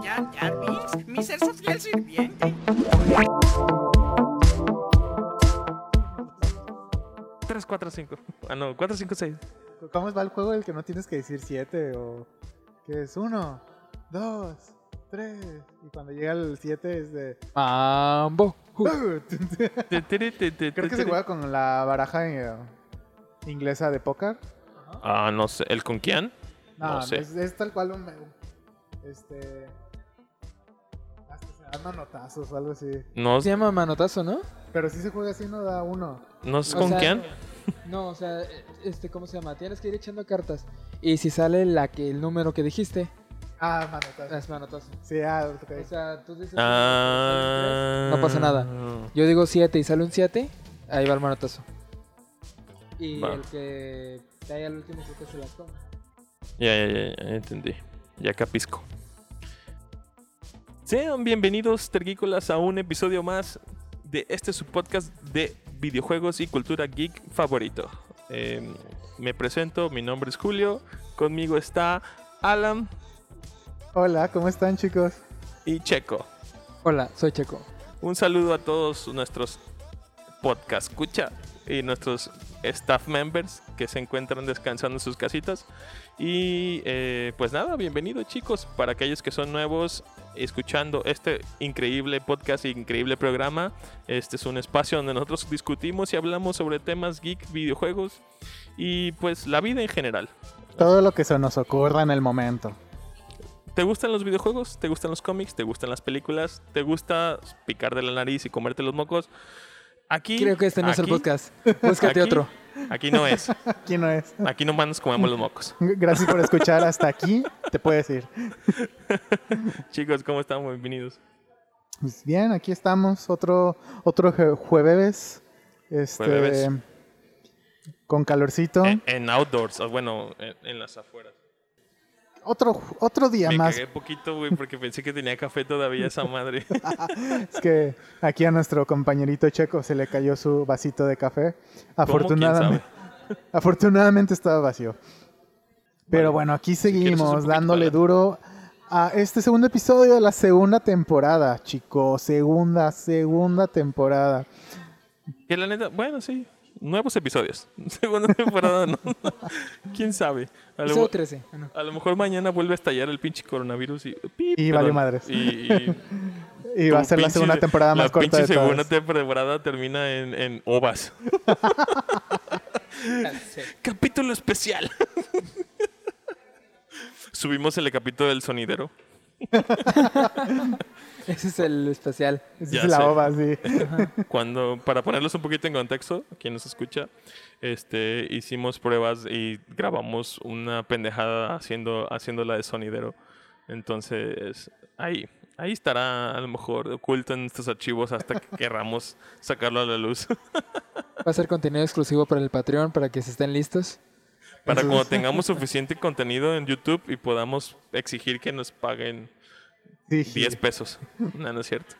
Jar Jar Binks, mi ser sirviente. 3, 4, 5. Ah, no, 4, 5, 6. ¿Cómo va el juego el que no tienes que decir 7 o que es 1, 2, 3 y cuando llega el 7 es de Mambo. Uh, Creo que se juega con la baraja eh, inglesa de póker. Ah, no sé. ¿El con quién? No, No sé. es, es tal cual un este manotazos o algo así. No, Se llama manotazo, ¿no? Pero si se juega así no da uno. no sé con sea, quién. No, o sea, este, ¿cómo se llama? Tienes que ir echando cartas. Y si sale la que el número que dijiste, Ah, manotazo. es manotazo. Sí, ah, ok. O sea, tú dices. Ah. No pasa nada. Yo digo 7 y sale un 7, ahí va el manotazo. Y Va. el que cae al último creo que se las come. Ya, ya, ya, ya entendí. Ya capisco. Sean bienvenidos, tergícolas, a un episodio más de este su podcast de videojuegos y cultura geek favorito. Eh, me presento, mi nombre es Julio, conmigo está Alan Hola, ¿cómo están chicos? y Checo. Hola, soy Checo. Un saludo a todos nuestros podcast escucha y nuestros staff members que se encuentran descansando en sus casitas. Y eh, pues nada, bienvenidos chicos, para aquellos que son nuevos escuchando este increíble podcast y increíble programa. Este es un espacio donde nosotros discutimos y hablamos sobre temas geek, videojuegos y pues la vida en general. Todo lo que se nos ocurra en el momento. ¿Te gustan los videojuegos? ¿Te gustan los cómics? ¿Te gustan las películas? ¿Te gusta picar de la nariz y comerte los mocos? Aquí Creo que este no es el podcast. Búscate aquí- otro. Aquí no es. Aquí no es. Aquí nomás nos comemos los mocos. Gracias por escuchar hasta aquí. Te puedes ir. Chicos, ¿cómo están? Bienvenidos. Pues bien, aquí estamos. Otro, otro jue- jueves. Este, Jueves. Con calorcito. En, en outdoors, bueno, en, en las afueras. Otro, otro día Me más. cagué poquito, güey, porque pensé que tenía café todavía esa madre. Es que aquí a nuestro compañerito checo se le cayó su vasito de café. ¿Quién Afortunadamente, afortunadamente estaba vacío. Pero Vale. bueno, aquí seguimos poquito dándole duro a este segundo episodio de la segunda temporada, chicos. Segunda, segunda temporada. Que la neta, bueno, sí. Nuevos episodios. Segunda temporada, ¿no? ¿Quién sabe? A lo, Episodio 13. Ah, no. a lo mejor mañana vuelve a estallar el pinche coronavirus y... pip, Y valió madres. Y, y Y va a ser la segunda temporada más la corta pinche de todas. segunda temporada termina en, en ovas. Capítulo especial. Subimos el capítulo del sonidero. Ese es el especial. Esa es la sé. ova, sí. Cuando, para ponerlos un poquito en contexto, quien nos escucha, este, hicimos pruebas y grabamos una pendejada haciendo, haciendo la de sonidero. Entonces, ahí, ahí estará a lo mejor oculto en estos archivos hasta que querramos sacarlo a la luz. Va a ser contenido exclusivo para el Patreon para que se estén listos. Para cuando tengamos suficiente contenido en YouTube y podamos exigir que nos paguen Sí, 10 pesos. No, no es cierto.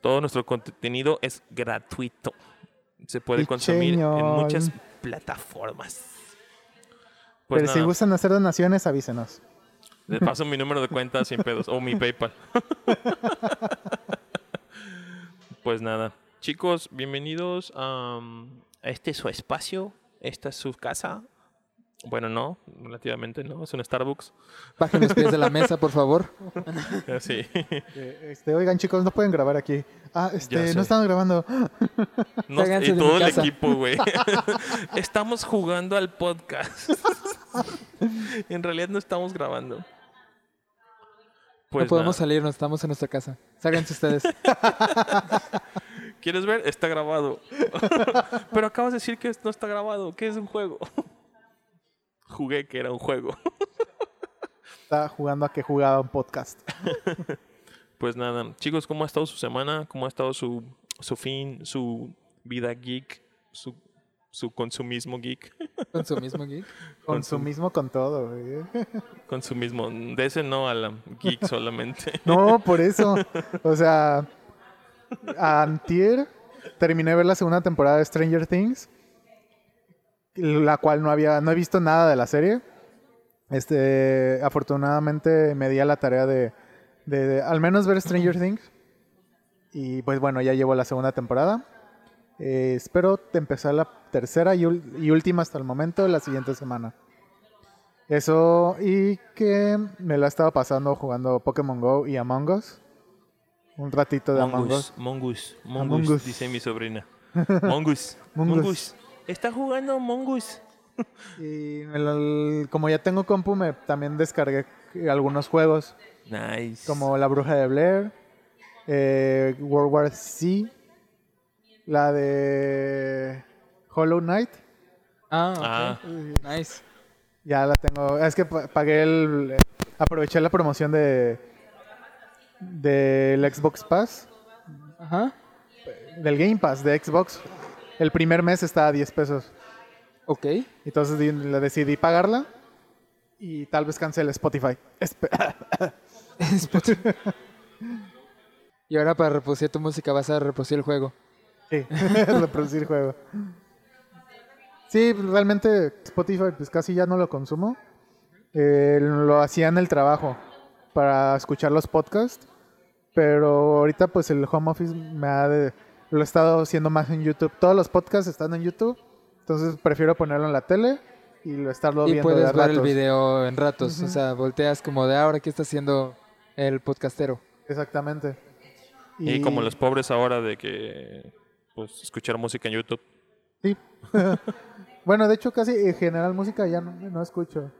Todo nuestro contenido es gratuito. Se puede consumir en muchas plataformas. Pues Pero si gustan hacer donaciones, avísenos. les paso mi número de cuenta sin pedos o mi PayPal. pues nada, chicos, bienvenidos a este su espacio. Esta es su casa. Bueno, no, relativamente no, es un Starbucks. Bajen los pies de la mesa, por favor. Sí. Eh, Este, oigan, chicos, no pueden grabar aquí. Ah, este, no estamos grabando. No, y de todo el casa. equipo, güey. estamos jugando al podcast. en realidad no estamos grabando. Pues no podemos nada. salirnos, estamos en nuestra casa. Ságanse ustedes. ¿Quieres ver? Está grabado. Pero acabas de decir que no está grabado, que es un juego. Jugué que era un juego. Está jugando a que jugaba un podcast. Pues nada, chicos, ¿cómo ha estado su semana? ¿Cómo ha estado su, su fin, su vida geek, su, su consumismo geek? Con su mismo geek. Con su Consum- mismo con todo, güey. Consumismo. De ese no, a la geek solamente. No, por eso. O sea, antier terminé de ver la segunda temporada de Stranger Things, la cual no había, no he visto nada de la serie. Este, afortunadamente me di a la tarea de de, de al menos ver Stranger Things. Y pues bueno, ya llevo la segunda temporada. Eh, espero empezar la tercera y, última hasta el momento, la siguiente semana. Eso, y que me lo he estado pasando jugando Pokémon Go y Among Us. Un ratito de Among Us. Mongus, Mongus, Mongus, Us. dice mi sobrina. Mongus, Mongus. Mongus. Está jugando Mongus. Y el- como ya tengo compu, me también descargué algunos juegos, Nice. como La Bruja de Blair, eh, World War Z, la de Hollow Knight. Ah, Ah. ok. Nice. Ya la tengo. Es que pa- pagué el. Aproveché la promoción de. Del Xbox Pass. Ajá. Del Game Pass de Xbox. El primer mes estaba a 10 pesos. Ok. Entonces le decidí pagarla. Y tal vez cancele Spotify. Espe- Spotify. y ahora para reproducir tu música vas a reproducir el juego. Sí, reproducir juego. Sí, realmente Spotify pues casi ya no lo consumo. Eh, lo hacía en el trabajo para escuchar los podcasts. Pero ahorita pues el home office me ha de- lo he estado haciendo más en YouTube. Todos los podcasts están en YouTube. Entonces prefiero ponerlo en la tele y lo estarlo Y viendo puedes de ver el video en ratos. O sea, volteas como de ahora qué está haciendo el podcastero. Exactamente. Y como los pobres ahora de que pues escuchar música en YouTube. Sí. bueno, de hecho casi en general música ya no, no escucho.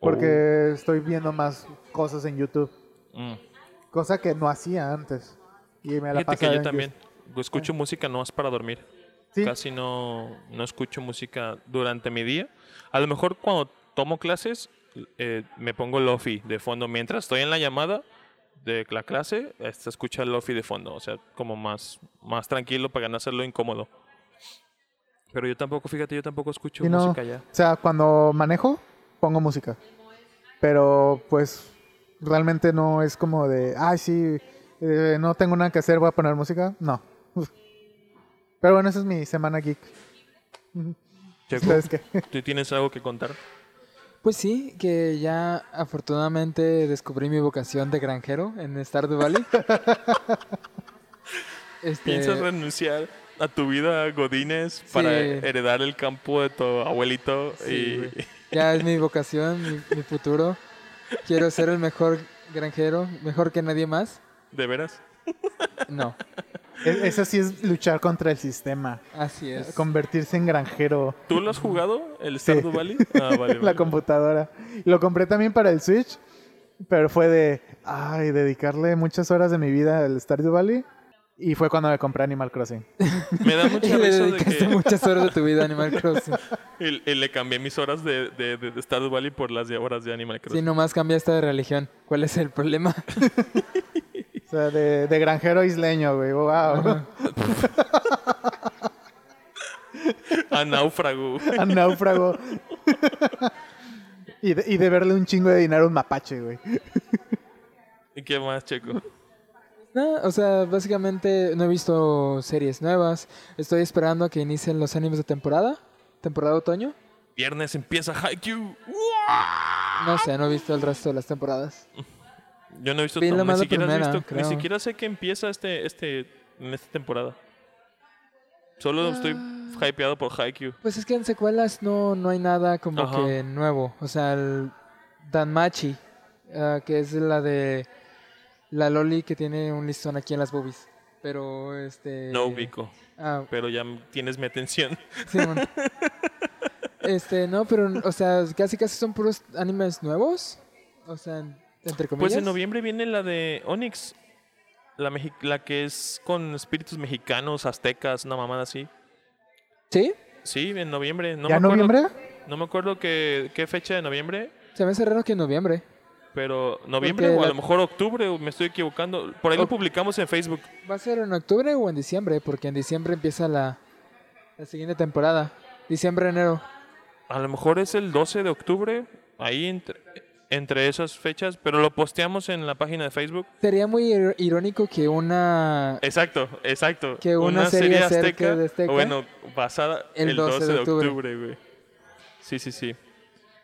Porque estoy viendo más cosas en YouTube. Mm. Cosa que no hacía antes. Y me la Fíjate que pasaba yo en también escucho música no es para dormir. Sí. Casi no, no escucho música durante mi día. A lo mejor cuando tomo clases eh, me pongo lofi de fondo. Mientras estoy en la llamada de la clase, se escucha el lofi de fondo. O sea, como más, más tranquilo para no hacerlo incómodo. Pero yo tampoco, fíjate, yo tampoco escucho no, música ya. O sea, cuando manejo, pongo música. Pero pues realmente no es como de, ay, sí, eh, no tengo nada que hacer, voy a poner música. No. Pero bueno, esa es mi semana geek. Checo, ¿Ustedes qué? ¿tú tienes algo que contar? Pues sí, que ya afortunadamente descubrí mi vocación de granjero en Stardew Valley. este, ¿Piensas renunciar a tu vida Godínez para Sí. heredar el campo de tu abuelito? Sí, y... ya es mi vocación, mi, mi futuro. Quiero ser el mejor granjero, mejor que nadie más. ¿De veras? No, E- Eso sí es luchar contra el sistema. así es. Convertirse en granjero. ¿Tú lo has jugado, el Sí. Stardew Valley? Ah, vale, la computadora. Lo compré también para el Switch, pero fue de, ay, dedicarle muchas horas de mi vida al Stardew Valley. Y fue cuando me compré Animal Crossing. Me da Y mucha le risa de dedicaste que muchas horas de tu vida a Animal Crossing. y- y le cambié mis horas de, de, de- de Stardew Valley por las de horas de Animal Si Crossing. nomás cambiaste de religión, ¿cuál es el problema? O sea, de, de granjero isleño, güey. Wow. A náufrago. A náufrago. y, de, y de verle un chingo de dinero a un mapache, güey. ¿Y qué más, Checo? No, o sea, básicamente no he visto series nuevas. Estoy esperando a que inicien los animes de temporada. Temporada otoño. Viernes empieza Haikyuu. No sé, no he visto el resto de las temporadas. Yo no he visto Vi no, ni siquiera he primera, visto, ni siquiera sé que empieza este, este, en esta temporada. Solo estoy Ah. hypeado por Haikyuu. Pues es que en secuelas no, no hay nada como Ajá. que nuevo. O sea, el Danmachi, ah, que es la de la Loli que tiene un listón aquí en las boobies. Pero este. No ubico, Ah, pero ya tienes mi atención. Simón. Este, no, pero, o sea, casi casi son puros animes nuevos. O sea, entre comillas. Pues en noviembre viene la de Onyx. La, mexi- la que es con espíritus mexicanos, aztecas, una mamada así. ¿Sí? Sí, en noviembre. No ¿Ya me acuerdo, noviembre? No me acuerdo qué, qué fecha de noviembre, Se me hace raro que en noviembre. pero noviembre Porque o a lo mejor octubre, me estoy equivocando. Por ahí lo publicamos en Facebook. ¿Va a ser en octubre o en diciembre? Porque en diciembre empieza la, la siguiente temporada. Diciembre, enero. A lo mejor es el 12 de octubre, ahí entre, entre esas fechas, pero lo posteamos en la página de Facebook. Sería muy ir- irónico que una... Exacto, exacto. Que una serie azteca, de Azteca, Bueno, basada el el 12 12, de octubre. güey. Sí, sí, sí.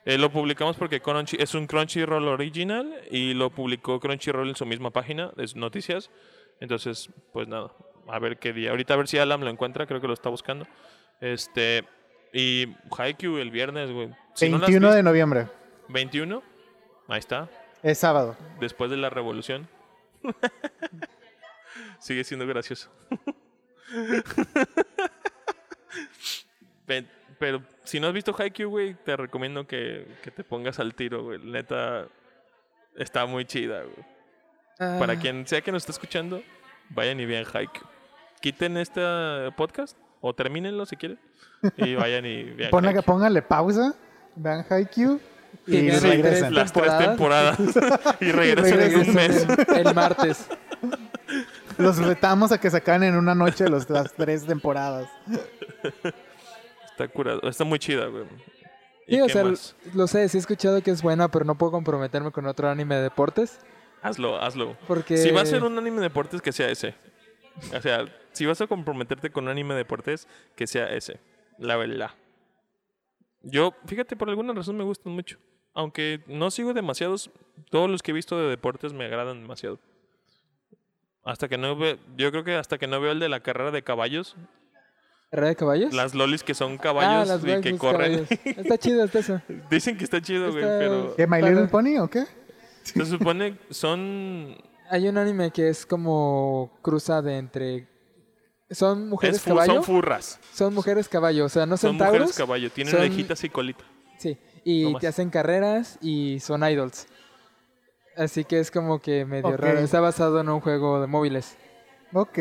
Eh, lo publicamos porque Crunchy, es un Crunchyroll original y lo publicó Crunchyroll en su misma página de noticias. Entonces, pues nada, a ver qué día. Ahorita a ver si Alam lo encuentra, creo que lo está buscando. Este, y Haikyuu el viernes, güey. Si no lo has 21 de noviembre. 21. Ahí está, Es sábado. después de la revolución. Sigue siendo gracioso. Pe- Pero si no has visto Haikyuu, güey, te recomiendo que, que te pongas al tiro, güey. Neta, está muy chida, güey. Para Ah, quien sea que nos esté escuchando, vayan y vean Haikyuu. Quiten este podcast o termínenlo si quieren y vayan y vean Ponle, Haikyuu. póngale pausa, vean Haikyuu Y vean regresen. Las tres temporadas y regresen en un mes. El martes. Los retamos a que sacan en una noche los, las tres temporadas. Está curado, está muy chida, güey. ¿Y Sí, o sea, más? lo sé, sí he escuchado que es buena, pero no puedo comprometerme con otro anime de deportes. Hazlo, hazlo. Porque. Si va a ser un anime de deportes, que sea ese. O sea, si vas a comprometerte con un anime de deportes, que sea ese. La verdad. Yo, fíjate, por alguna razón me gustan mucho. Aunque no sigo demasiados, todos los que he visto de deportes me agradan demasiado. Hasta que no veo, yo creo que hasta que no veo el de la carrera de caballos, ¿Carrera de caballos? las lolis que son ah, caballos y que corren. caballos. Está chido, está eso. Dicen que está chido, güey, pero ¿Qué, My Para- Little Pony o qué? se supone son Hay un anime que es como cruza de entre. Son mujeres fu- caballo. son furras. Son mujeres caballo, o sea, no Son son, mujeres caballo, tienen son- orejitas y colita. Sí, y te hacen carreras y son idols. Así que es como que medio raro. Está basado en un juego de móviles. Ok.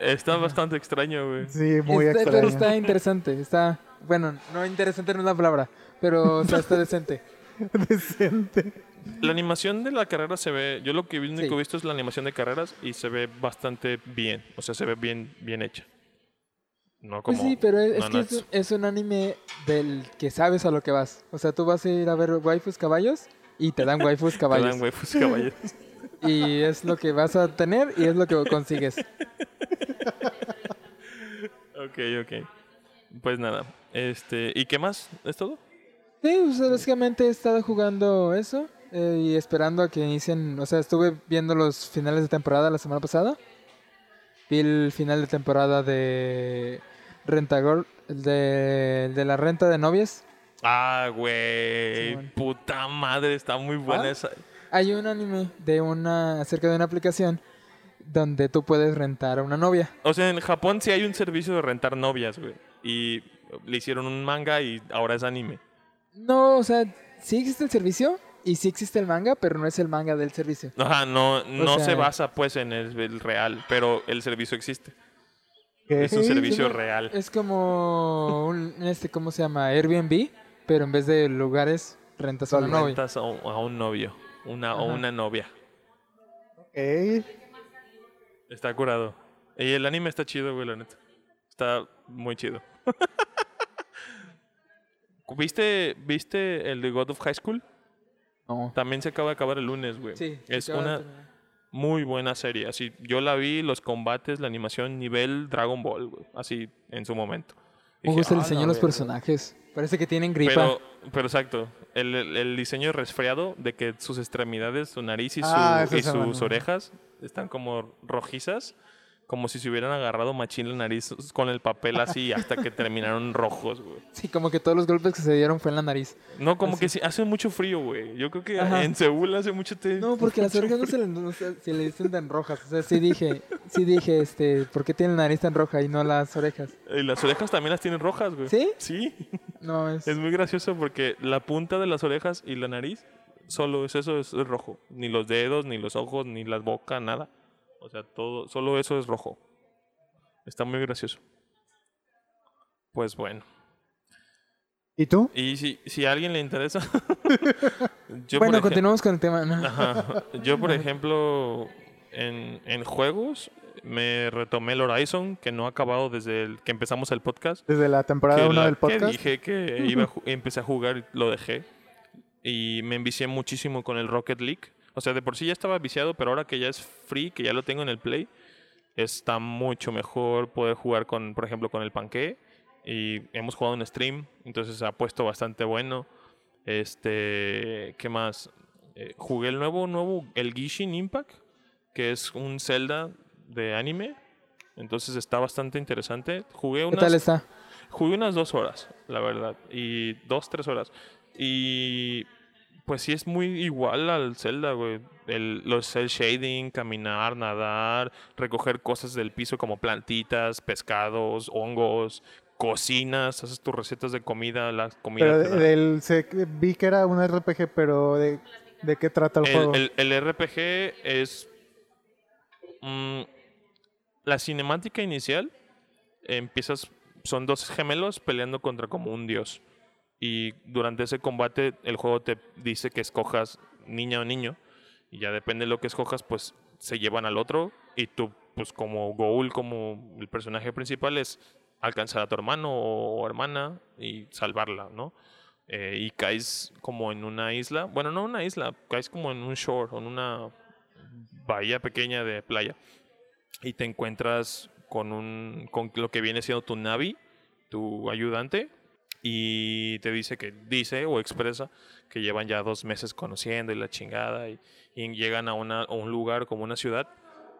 Está bastante extraño, güey. Sí, muy Está- extraño. Pero está interesante. Está. Bueno, no interesante no es la palabra. Pero o sea, está decente. Decente. La animación de la carrera se ve, yo lo que único Sí. he visto es la animación de carreras y se ve bastante bien, o sea, se ve bien bien hecha. No como Pues sí, pero es, es que es, es un anime del que sabes a lo que vas. O sea, tú vas a ir a ver waifus caballos y te dan waifus Te caballos. dan waifus caballos. y es lo que vas a tener y es lo que consigues. ok, ok. Pues nada, este, ¿y qué más? ¿Es todo? Sí, básicamente he estado jugando eso eh, y esperando a que inicien. O sea, estuve viendo los finales de temporada la semana pasada. Vi el final de temporada de Rentagor, el de, el de la renta de novias. Ah, güey, puta madre, está muy buena Ah. esa. Hay un anime de una acerca de una aplicación donde tú puedes rentar a una novia. O sea, en Japón sí hay un servicio de rentar novias, güey. Y le hicieron un manga y ahora es anime. No, o sea, sí existe el servicio y sí existe el manga, pero no es el manga del servicio. Ajá, no, no sea- se basa pues en el, el real, pero el servicio existe. ¿Qué? Es un servicio real. Es como un, este, ¿cómo se llama? Airbnb, pero en vez de lugares rentas a una novia. rentas a un, a un novio una, o una novia. Ok. Está curado. Y el anime está chido, güey, la neta. Está muy chido. ¿Viste, ¿Viste el de God of High School? No. También se acaba de acabar el lunes, güey. Sí. Es una muy buena serie. Así, yo la vi, los combates, la animación, nivel Dragon Ball, güey. Así, en su momento. Me gusta el "Ah, diseño de los verga". personajes. Parece que tienen gripa. Pero, pero exacto, el, el- el diseño resfriado de que sus extremidades, su nariz y, su- Ah, ese y sus orejas están como rojizas, como si se hubieran agarrado machín la nariz con el papel así hasta que terminaron rojos, güey. Sí, como que todos los golpes que se dieron fue en la nariz. No, como Así. que sí, hace mucho frío, güey. Yo creo que Ajá. en Seúl hace mucho te... No, porque las orejas no se le, no se- le dicen tan rojas. O sea, sí dije, sí dije, este, ¿por qué tiene la nariz tan roja y no las orejas? Y las orejas también las tienen rojas, güey. ¿Sí? Sí. No, es... Es muy gracioso porque la punta de las orejas y la nariz solo es eso, es, es rojo. Ni los dedos, ni los ojos, ni la boca, nada. O sea, todo, solo eso es rojo. Está muy gracioso. Pues bueno. ¿Y tú? Y si, si a alguien le interesa. yo, bueno, continuamos con el tema. ¿no? Ajá. Yo, por ejemplo, en, en juegos me retomé el Horizon, que no ha acabado desde el que empezamos el podcast. Desde la temporada que 1 la- del que podcast. dije que iba a empecé a jugar y lo dejé. Y me envicié muchísimo con el Rocket League. O sea, de por sí ya estaba viciado, pero ahora que ya es free, que ya lo tengo en el Play, está mucho mejor poder jugar con, por ejemplo, con el Panque. Y hemos jugado en stream, entonces ha puesto bastante bueno. Este, ¿qué más? Eh, jugué el nuevo, nuevo, el Gishin Impact, que es un Zelda de anime. Entonces está bastante interesante. Jugué ¿Qué unas, tal está? jugué unas dos horas, la verdad. Y dos, tres horas. Y pues sí es muy igual al Zelda, güey. El, los el shading, caminar, nadar, recoger cosas del piso como plantitas, pescados, hongos, cocinas, haces tus recetas de comida, la comida. Pero del, se- vi que era un RPG, pero ¿de, de qué trata el, juego? el RPG es mm, la cinemática inicial. Empiezas, son dos gemelos peleando contra como un dios. Y durante ese combate el juego te dice que escojas niña o niño. Y ya depende de lo que escojas, pues se llevan al otro. Y tú, pues como goal, como el personaje principal, es alcanzar a tu hermano o hermana y salvarla, ¿no? Eh, y caes como en una isla. Bueno, no una isla, caes como en un shore, en una bahía pequeña de playa. Y te encuentras con un con lo que viene siendo tu Navi, tu ayudante, y te dice que dice o expresa que llevan ya dos meses conociendo y la chingada y, llegan a, una, un lugar como una ciudad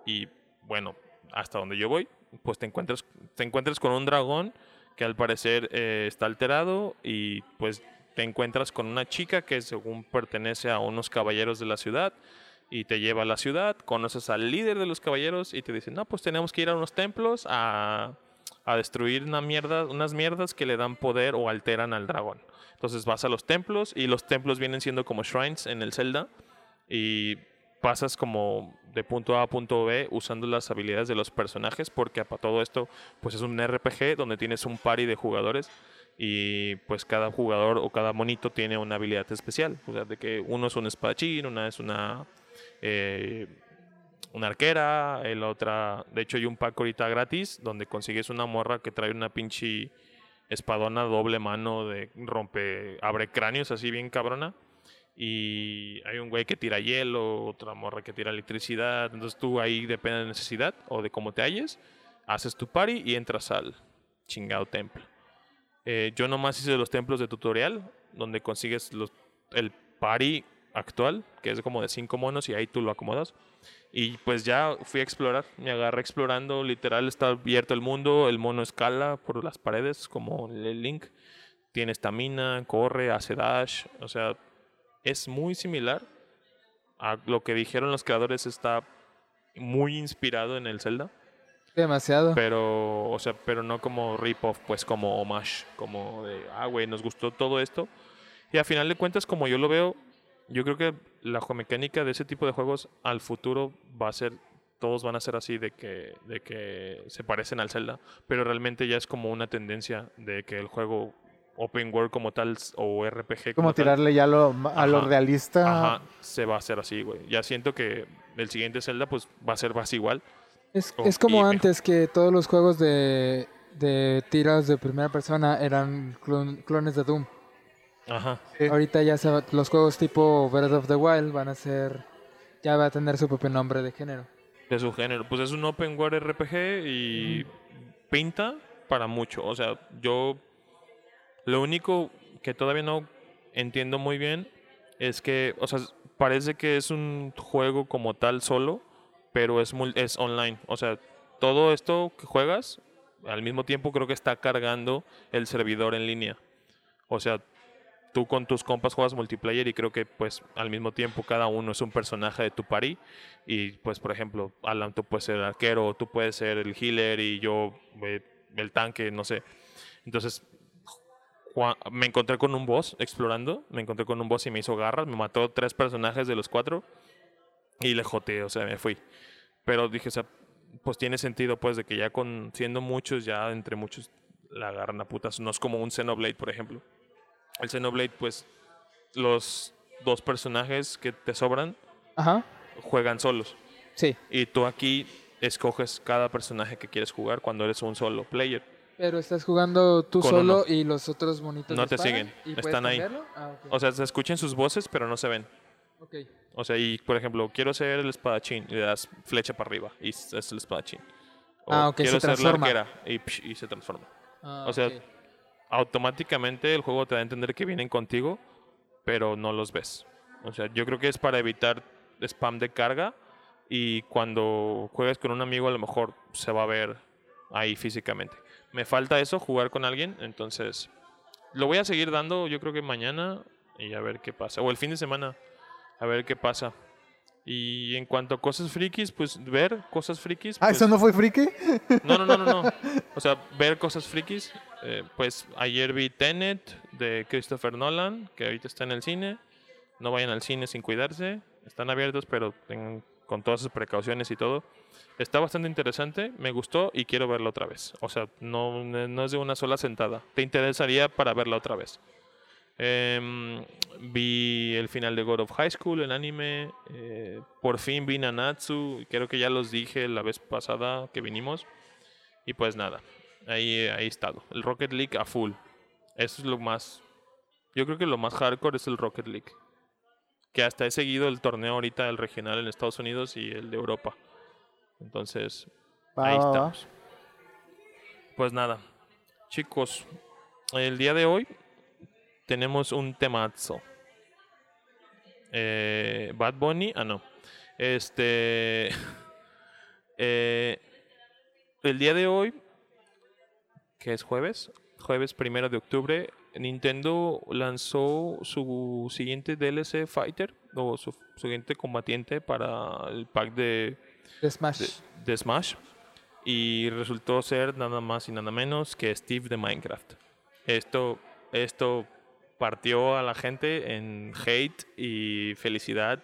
y bueno, hasta donde yo voy, pues te encuentras, te encuentras con un dragón que al parecer eh, está alterado y pues te encuentras con una chica que según pertenece a unos caballeros de la ciudad y te lleva a la ciudad, conoces al líder de los caballeros y te dicen, no, pues tenemos que ir a unos templos a, a destruir unas mierdas que le dan poder o alteran al dragón. Entonces vas a los templos y los templos vienen siendo como shrines en el Zelda y pasas como de punto A a punto B usando las habilidades de los personajes porque para todo esto pues es un RPG donde tienes un party de jugadores y pues cada jugador o cada monito tiene una habilidad especial. O sea, de que uno es un espadachín, una es una eh, una arquera, el otra, de hecho hay un pack ahorita gratis donde consigues una morra que trae una pinche espadona doble mano de rompe, abre cráneos así bien cabrona. Y hay un güey que tira hielo, otra morra que tira electricidad. Entonces tú ahí depende de la necesidad o de cómo te halles. Haces tu party y entras al chingado templo. Eh, yo nomás hice los templos de tutorial, donde consigues el party actual, que es como de cinco monos, y ahí tú lo acomodas. Y pues ya fui a explorar, me agarré explorando, literal está abierto el mundo, el mono escala por las paredes, como el Link. Tiene estamina, corre, hace dash, o sea, es muy similar a lo que dijeron los creadores, está muy inspirado en el Zelda. Demasiado. Pero, o sea, pero no como rip-off, pues como homage, como de, ah, güey, nos gustó todo esto. Y a final de cuentas, como yo lo veo, yo creo que la mecánica de ese tipo de juegos al futuro va a ser, todos van a ser así de que, de que se parecen al Zelda, pero realmente ya es como una tendencia de que el juego open world como tal o RPG Como como tal, tirarle ya lo, a lo realista. Ajá, se va a hacer así, güey. Ya siento que el siguiente Zelda pues va a ser más igual. Es, Oh, es como mejor. antes que todos los juegos de, de tiros de primera persona eran clon- clones de Doom. Ajá. Sí. Ahorita ya se va- los juegos tipo Breath of the Wild van a ser, ya va a tener su propio nombre de género. de su género. Pues es un open world RPG y pinta para mucho. O sea, yo lo único que todavía no entiendo muy bien es que, o sea, parece que es un juego como tal solo, pero es mul- es online. O sea, todo esto que juegas al mismo tiempo creo que está cargando el servidor en línea. O sea, tú con tus compas juegas multiplayer y creo que pues al mismo tiempo cada uno es un personaje de tu party y pues por ejemplo Alan tú puedes ser el arquero, tú puedes ser el healer y yo eh, el tanque, no sé. Entonces me encontré con un boss explorando, me encontré con un boss y me hizo garras, me mató tres personajes de los cuatro y le joteé, o sea, me fui. Pero dije, o sea, pues tiene sentido pues de que ya con siendo muchos, ya entre muchos la agarran a putas. No es como un Xenoblade, por ejemplo. El Xenoblade, pues, los dos personajes que te sobran Ajá, juegan solos. sí. Y tú aquí escoges cada personaje que quieres jugar cuando eres un solo player. Pero estás jugando tú Con solo uno. y los otros monitos No te siguen, están ahí. Ah. O sea, se escuchan sus voces, pero no se ven. Ok. O sea, y por ejemplo, quiero ser el espadachín y le das flecha para arriba y es el espadachín. O Ah, ok, se quiero ser la arquera y, psh, y se transforma. Ah, O sea. Automáticamente el juego te da a entender que vienen contigo, pero no los ves. O sea, yo creo que es para evitar spam de carga y cuando juegues con un amigo a lo mejor se va a ver ahí físicamente. Me falta eso, jugar con alguien, entonces lo voy a seguir dando yo creo que mañana y a ver qué pasa. O el fin de semana, a ver qué pasa. Y en cuanto a cosas frikis, pues ver cosas frikis. Ah, pues- ¿eso no fue friki? no, no, no, no, no. O sea, ver cosas frikis. Eh, pues ayer vi Tenet de Christopher Nolan, que ahorita está en el cine. No vayan al cine sin cuidarse. Están abiertos, pero con todas sus precauciones y todo. Está bastante interesante, me gustó y quiero verlo otra vez. O sea, no, no es de una sola sentada. Te interesaría para verla otra vez. Em, vi el final de God of High School, el anime. eh, por fin vi Nanatsu. Creo que ya los dije la vez pasada que vinimos. Y pues nada, ahí, ahí he estado. El Rocket League a full. Eso es lo más. Yo creo que lo más hardcore es el Rocket League. Que hasta he seguido el torneo ahorita, el regional en Estados Unidos y el de Europa. Entonces, Va, ahí va, va. estamos. Pues nada, chicos, el día de hoy tenemos un temazo. Eh, Bad Bunny, ah no. Este, eh, el día de hoy, que es jueves, jueves primero de octubre, Nintendo lanzó su siguiente DLC Fighter o su siguiente combatiente para el pack de De Smash. de, de Smash y resultó ser nada más y nada menos que Steve de Minecraft. Esto, esto partió a la gente en hate y felicidad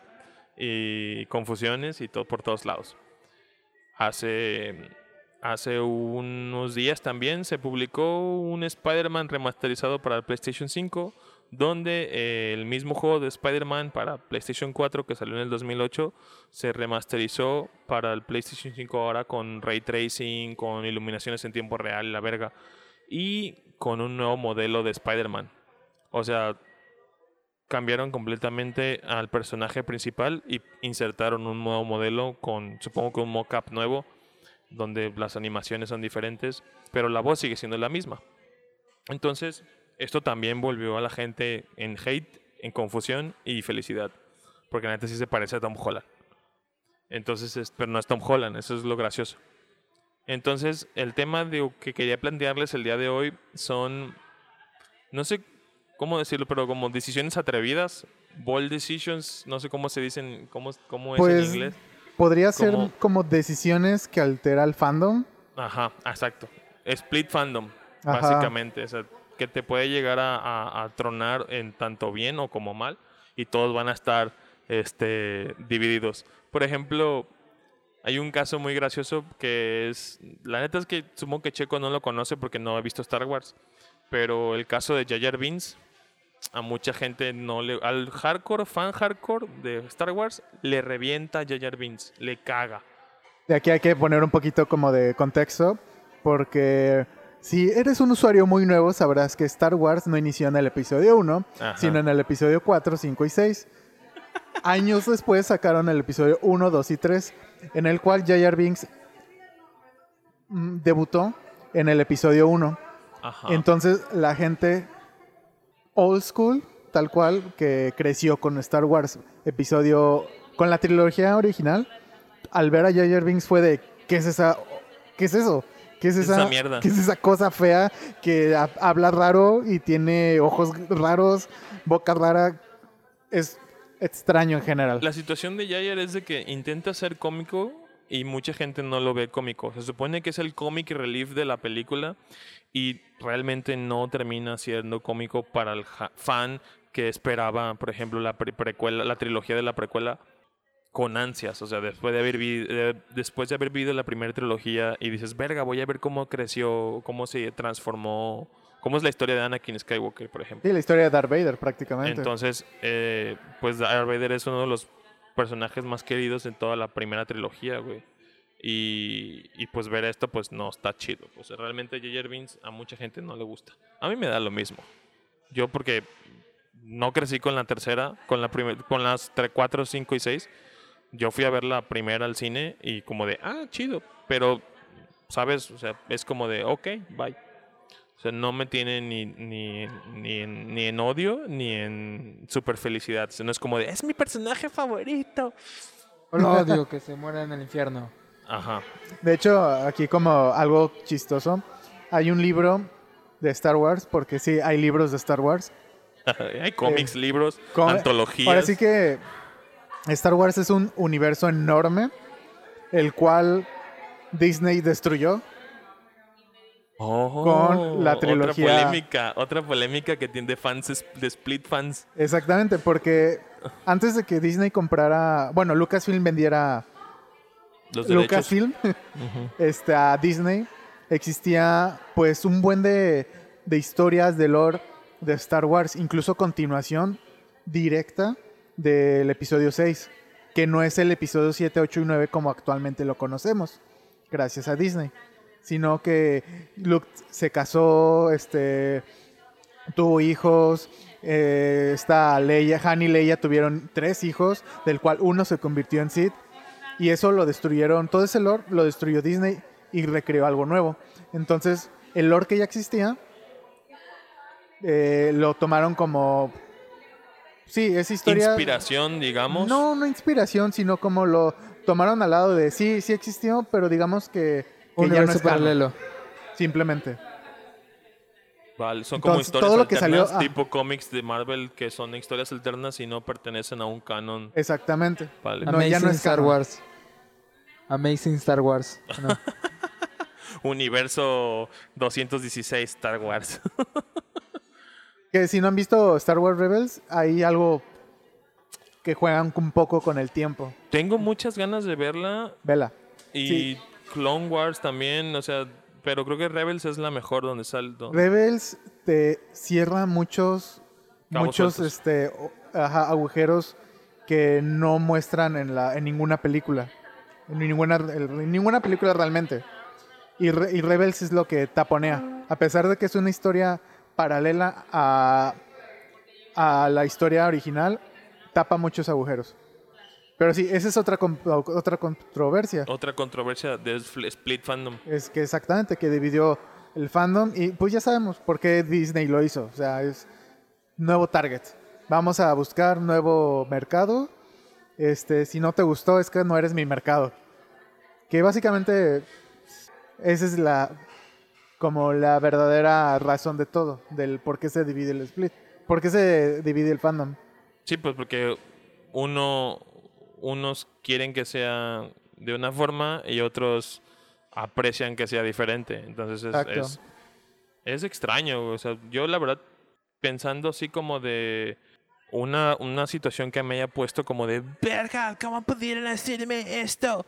y confusiones y todo por todos lados. Hace, hace unos días también se publicó un Spider-Man remasterizado para PlayStation 5 donde eh, el mismo juego de Spider-Man para PlayStation 4 que salió en el 2008 se remasterizó para el PlayStation 5 ahora con ray tracing, con iluminaciones en tiempo real, la verga, y con un nuevo modelo de Spider-Man. O sea, cambiaron completamente al personaje principal y insertaron un nuevo modelo con, supongo que un mockup nuevo, donde las animaciones son diferentes, pero la voz sigue siendo la misma. Entonces, esto también volvió a la gente en hate, en confusión y felicidad. Porque la neta sí se parece a Tom Holland. Entonces, es- pero no es Tom Holland, eso es lo gracioso. Entonces, el tema de, que quería plantearles el día de hoy son, no sé cómo decirlo, pero como decisiones atrevidas, bold decisions, no sé cómo se dicen, cómo, cómo es Pues, en inglés. Podría ser Como- como decisiones que altera el fandom. Ajá, exacto. Split fandom, Ajá. básicamente. O sea, que te puede llegar a, a- a tronar en tanto bien o como mal. Y todos van a estar este, divididos. Por ejemplo, hay un caso muy gracioso que es. La neta es que supongo que Checo no lo conoce porque no ha visto Star Wars. Pero el caso de Jar Jar Binks. A mucha gente no le. Al hardcore, fan hardcore de Star Wars, le revienta a Jar Binks. Le caga. De aquí hay que poner un poquito como de contexto, porque si eres un usuario muy nuevo, sabrás que Star Wars no inició en el episodio 1, Ajá. sino en el episodio 4, 5 y 6. Años después sacaron el episodio 1, 2 y 3, en el cual Jar Binks mm, debutó en el episodio 1. Ajá. Entonces la gente old school, tal cual, que creció con Star Wars episodio, con la trilogía original, al ver a Jar Binks fue de, ¿qué es esa? ¿Qué es eso? ¿Qué es ¿Qué es esa, esa mierda? ¿Qué es esa cosa fea que ha- habla raro y tiene ojos raros, boca rara? Es extraño en general. La situación de Yayer es de que intenta ser cómico y mucha gente no lo ve cómico. Se supone que es el comic relief de la película y realmente no termina siendo cómico para el fan que esperaba, por ejemplo, la pre- precuela, la trilogía de la precuela con ansias, o sea, después de haber eh, después de haber vivido la primera trilogía y dices, "Verga, voy a ver cómo creció, cómo se transformó, cómo es la historia de Anakin Skywalker, por ejemplo." Sí, la historia de Darth Vader prácticamente. Entonces, eh, pues Darth Vader es uno de los personajes más queridos en toda la primera trilogía, güey. Y, y, pues ver esto, pues no está chido. Sea, realmente J.J. Binks a mucha gente no le gusta. A mí me da lo mismo. Yo porque no crecí con la tercera, con, la con las 4, 5 y 6. Yo fui a ver la primera al cine y como de, ah, chido. Pero, ¿sabes? O sea, es como de, ok, bye. O sea, no me tiene ni, ni, ni, en, ni en odio ni en super felicidad. O sea, no es como de, es mi personaje favorito. Lo odio que se muera en el infierno. Ajá. De hecho, aquí como algo chistoso, hay un libro de Star Wars, porque sí, hay libros de Star Wars. Hay cómics, libros, Com- antologías. Ahora sí que Star Wars es un universo enorme, el cual Disney destruyó. Oh, con la trilogía- Otra polémica, otra polémica que tiene de fans, de split fans. Exactamente, porque antes de que Disney comprara, bueno, Lucasfilm vendiera Los. Lucasfilm este, a Disney, existía pues un buen de, de historias de lore de Star Wars, incluso continuación directa del episodio 6, que no es el episodio 7, 8 y 9 como actualmente lo conocemos, gracias a Disney, sino que Luke se casó, este, tuvo hijos, eh, está Leia, Han y Leia tuvieron tres hijos, del cual uno se convirtió en Sith, y eso lo destruyeron, todo ese lore lo destruyó Disney y recreó algo nuevo. Entonces, el lore que ya existía, eh, lo tomaron como... Sí, es historia... Inspiración, digamos. No, no inspiración, sino como lo tomaron al lado de sí, sí existió, pero digamos que, que Un ya no universo es canon, paralelo. simplemente. Vale, son como Entonces, historias todo lo que alternas, salió- ah. tipo cómics de Marvel que son historias alternas y no pertenecen a un canon. Exactamente. Vale. No, ya no es Star canon. Wars. Amazing Star Wars. No. Universo 216 Star Wars. Que si no han visto Star Wars Rebels, hay algo que juegan un poco con el tiempo. Tengo muchas ganas de verla Vela. y Sí. Clone Wars también, o sea, pero creo que Rebels es la mejor donde sale. donde- Rebels te cierra muchos Cabos muchos este ajá, agujeros que no muestran en la en ninguna película. En ninguna en ninguna película realmente. Y, Re- y Rebels es lo que taponea. A pesar de que es una historia paralela a, a la historia original, tapa muchos agujeros. Pero sí, esa es otra, otra controversia. Otra controversia de Fl- Split Fandom. Es que exactamente, que dividió el fandom y pues ya sabemos por qué Disney lo hizo. O sea, es nuevo target. Vamos a buscar nuevo mercado. Este, si no te gustó es que no eres mi mercado. Que básicamente esa es la como la verdadera razón de todo, del por qué se divide el split. ¿Por qué se divide el fandom? Sí, pues porque uno, unos quieren que sea de una forma y otros aprecian que sea diferente. Entonces es, es, es extraño. O sea, yo la verdad, pensando así como de una, una situación que me haya puesto como de, verga, ¿cómo pudieron decirme esto?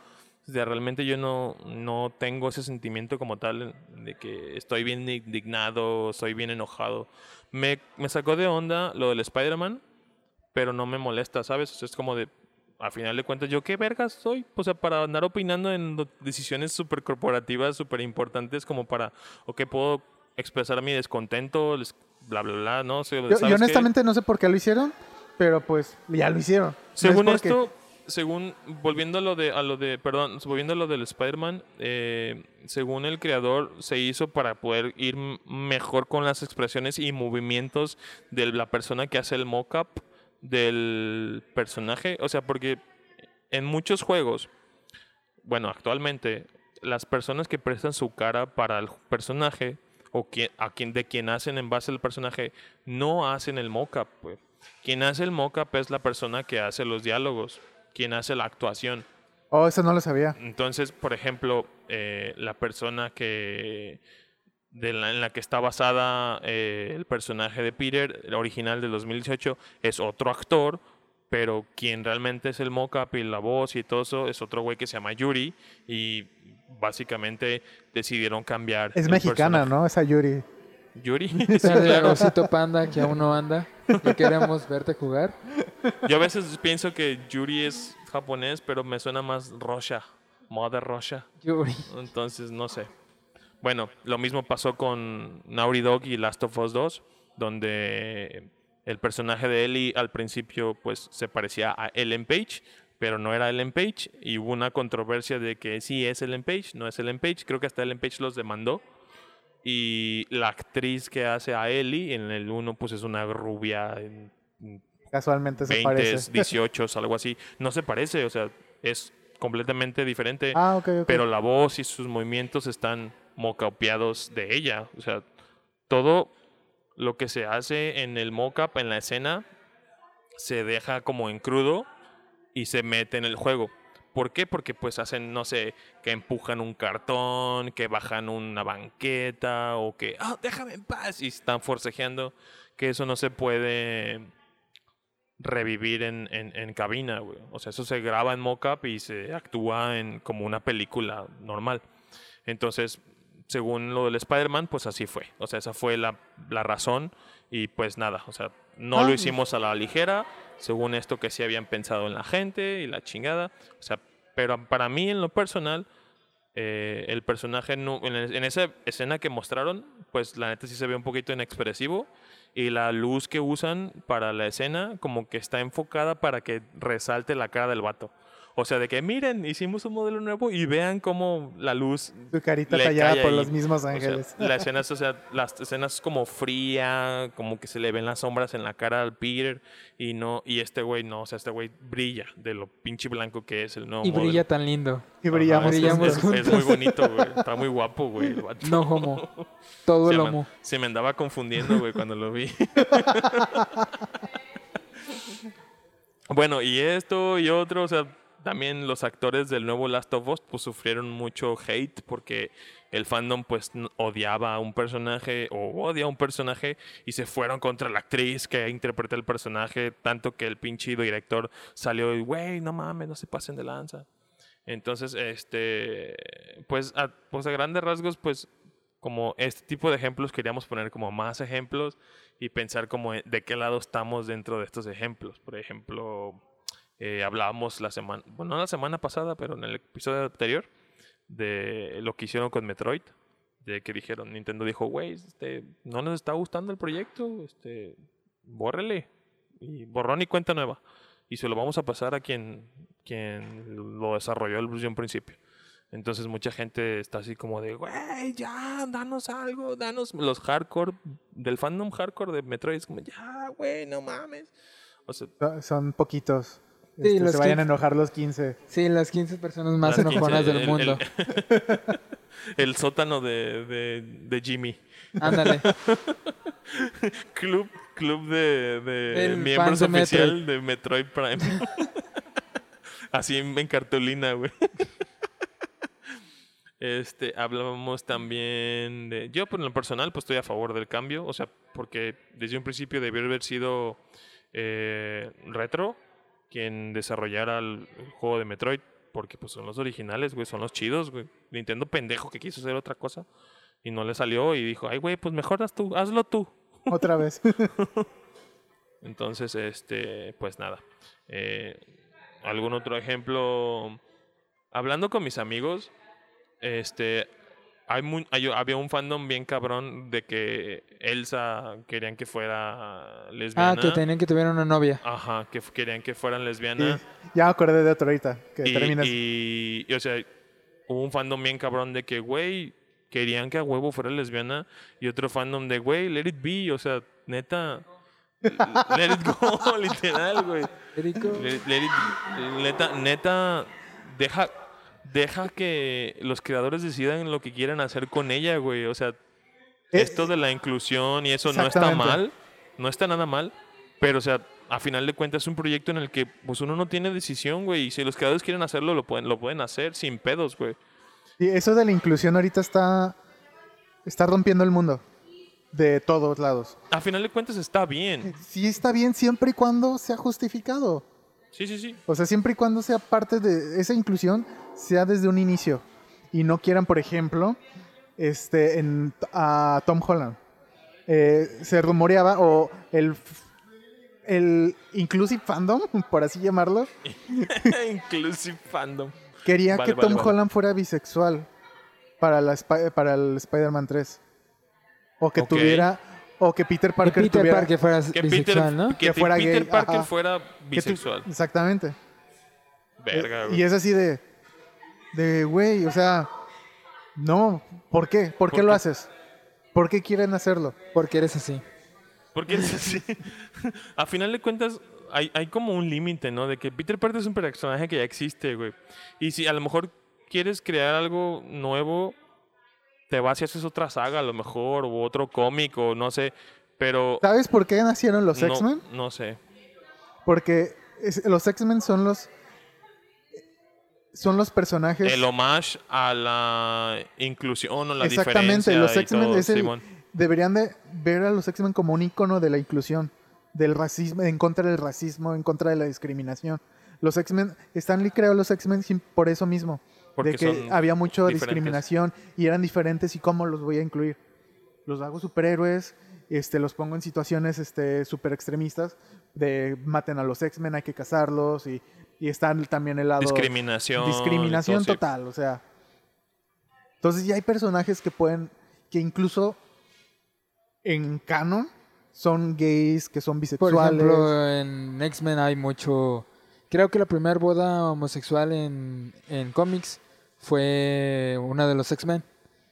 O sea, realmente yo no, no tengo ese sentimiento como tal de que estoy bien indignado, estoy bien enojado. Me, me sacó de onda lo del Spider-Man, pero no me molesta, ¿sabes? O sea, es como de, a final de cuentas, ¿yo qué vergas soy? O sea, para andar opinando en decisiones súper corporativas, súper importantes, como para, ok, puedo expresar mi descontento, bla, bla, bla, ¿no? O sea, Yo, honestamente no sé por qué lo hicieron, pero pues ya lo hicieron. No es Según esto, según volviendo a lo de a lo de perdón, volviendo a lo del Spider-Man, eh, según el creador se hizo para poder ir mejor con las expresiones y movimientos de la persona que hace el mock-up del personaje, o sea, porque en muchos juegos, bueno, actualmente las personas que prestan su cara para el personaje o quien, a quien de quien hacen en base al personaje no hacen el mockup, pues. Quien hace el mockup es la persona que hace los diálogos, quien hace la actuación. Oh, eso no lo sabía. Entonces, por ejemplo, eh, la persona que de la, en la que está basada eh, el personaje de Peter, el original del 2018, es otro actor, pero quien realmente es el mockup y la voz y todo eso es otro güey que se llama Yuri y básicamente decidieron cambiar. Es mexicana, personaje. ¿no? Esa Yuri. Yuri. Sí, Esa de claro. Osito Panda que aún no anda. Y queremos verte jugar. Yo a veces pienso que Yuri es japonés, pero me suena más Rosha, Mother Rosha. Yuri. Entonces, no sé. Bueno, lo mismo pasó con Naughty Dog y Last of Us 2, donde el personaje de Ellie al principio pues se parecía a Ellen Page, pero no era Ellen Page y hubo una controversia de que sí es Ellen Page, no es Ellen Page, creo que hasta Ellen Page los demandó Y la actriz que hace a Ellie en el 1 pues es una rubia en Casualmente se 20, parece. 18, algo así. No se parece, o sea, es completamente diferente. Ah, ok, ok. Pero la voz y sus movimientos están mocapeados de ella. O sea, todo lo que se hace en el mocap, en la escena, se deja como en crudo y se mete en el juego. ¿Por qué? Porque pues hacen, no sé, que empujan un cartón, que bajan una banqueta o que, ah, déjame en paz y están forcejeando, que eso no se puede revivir en, en, en cabina, güey. O sea, eso se graba en mocap y se actúa en como una película normal. Entonces, según lo del Spider-Man, pues así fue. O sea, esa fue la, la razón y pues nada, o sea, no Ah, lo pues. hicimos a la ligera, según esto que sí habían pensado en la gente y la chingada. O sea, pero para mí en lo personal, eh, el personaje no- en, en esa escena que mostraron, pues la neta sí se ve un poquito inexpresivo y la luz que usan para la escena como que está enfocada para que resalte la cara del vato. O sea, de que miren, hicimos un modelo nuevo y vean cómo la luz Tu carita le tallada cae por ahí. los mismos o sea, ángeles. la escena es, o sea, las escenas como fría, como que se le ven las sombras en la cara al Peter y no y este güey no, o sea, este güey brilla de lo pinche blanco que es el nuevo Y brilla tan lindo. y brillamos, Ajá, es- brillamos es, juntos. es muy bonito, güey. Está muy guapo, güey. No homo. Todo el homo. se me andaba confundiendo, güey, cuando lo vi. bueno, y esto y otro, o sea, también los actores del nuevo Last of Us pues sufrieron mucho hate porque el fandom pues odiaba a un personaje o odia a un personaje y se fueron contra la actriz que interpreta el personaje, tanto que el pinche director salió y, güey, no mames, no se pasen de lanza. Entonces, este, pues a, pues grandes rasgos, pues como este tipo de ejemplos queríamos poner como más ejemplos y pensar como en- de qué lado estamos dentro de estos ejemplos. Por ejemplo, eh, hablábamos la semana, bueno, no la semana pasada, pero en el episodio anterior, de lo que hicieron con Metroid. De que dijeron, Nintendo dijo, güey, este, no nos está gustando el proyecto, este, bórrele. Y borrón y cuenta nueva. Y se lo vamos a pasar a quien, quien lo desarrolló desde un principio. Entonces mucha gente está así como de, güey, ya, danos algo, danos los hardcore, del fandom hardcore de Metroid, es como, ya, güey, no mames. O sea, Son poquitos. Sí, Este, los se vayan a 15. enojar los 15. Sí, las 15 personas más las enojonas 15, del el- mundo. El, el sótano de, de, de Jimmy. Ándale. Club, club de, de miembros de oficial de Metroid Prime. Así en, en cartulina, güey. Este, hablábamos también de... Yo, por lo personal, pues estoy a favor del cambio. O sea, porque desde un principio debió haber sido eh, Retro quien desarrollara el, el juego de Metroid. Porque pues son los originales, güey. Son los chidos, güey. Nintendo pendejo que quiso hacer otra cosa. Y no le salió y dijo, ay, güey, pues mejor haz tú, hazlo tú. Otra vez. Entonces, este, pues nada. Eh, ¿Algún otro ejemplo? Hablando con mis amigos, este, hay mu- hay- había un fandom bien cabrón de que Elsa querían que fuera lesbiana. Ah, que tenían que tuviera una novia. Ajá, que querían que fueran Y lesbianas. ya me acordé de otro ahorita. Que Y, terminas. y- y, o sea, hubo un fandom bien cabrón de que, güey, querían que a huevo fuera lesbiana. Y otro fandom de, güey, let it be. O sea, neta, let it go, literal, güey. Erico. Le- let it- neta, neta, deja, deja que los creadores decidan lo que quieran hacer con ella, güey. O sea, esto de la inclusión y eso no está mal, no está nada mal, pero o sea, a final de cuentas es un proyecto en el que pues uno no tiene decisión, güey, y si los creadores quieren hacerlo, lo pueden, lo pueden hacer sin pedos, güey. Y eso de la inclusión ahorita está, está rompiendo el mundo. De todos lados. A final de cuentas está bien. Sí está bien siempre y cuando sea justificado. Sí, sí, sí. O sea, siempre y cuando sea parte de esa inclusión, sea desde un inicio. Y no quieran, por ejemplo, este, en, a Tom Holland. Eh, se rumoreaba, o el, el Inclusive Fandom, por así llamarlo, Inclusive fandom. quería Vale, que vale, Tom vale. Holland fuera bisexual para, la, para el Spider-Man 3. O que tuviera, o que Peter Que Parker Peter tuviera... Parker fuera Que bisexual, Peter, ¿no? que Que fuera Peter gay, Parker ajá. fuera bisexual. Exactamente. Verga, Eh, güey. y es así de, de, güey, o sea, no, ¿por qué? ¿Por qué ¿Por lo haces? ¿Por qué quieren hacerlo? Porque eres así. Porque es así. a final de cuentas, hay, hay como un límite, ¿no? De que Peter Parker es un personaje que ya existe, güey. Y si a lo mejor quieres crear algo nuevo, te vas y haces otra saga, a lo mejor, o otro cómic, o no sé. Pero. ¿Sabes por qué nacieron los no- X-Men? No sé. Porque es- los X-Men son los son los personajes El homage a la inclusión o la Exactamente, diferencia los X-Men todo, es el- Simón. deberían de ver a los X-Men como un icono de la inclusión, del racismo, en contra del racismo, en contra de la discriminación. Los X-Men, Stanley creó los X-Men por eso mismo, Porque de que son había mucha discriminación y eran diferentes y cómo los voy a incluir. Los hago superhéroes, este, los pongo en situaciones este, super extremistas, de maten a los X-Men, hay que cazarlos y, y están también el lado... Discriminación. discriminación todo, sí. total, o sea. Entonces ya hay personajes que pueden, que incluso en canon son gays, que son Por bisexuales. ejemplo, en X-Men hay mucho... Creo que la primera boda homosexual en, en cómics fue una de los X-Men.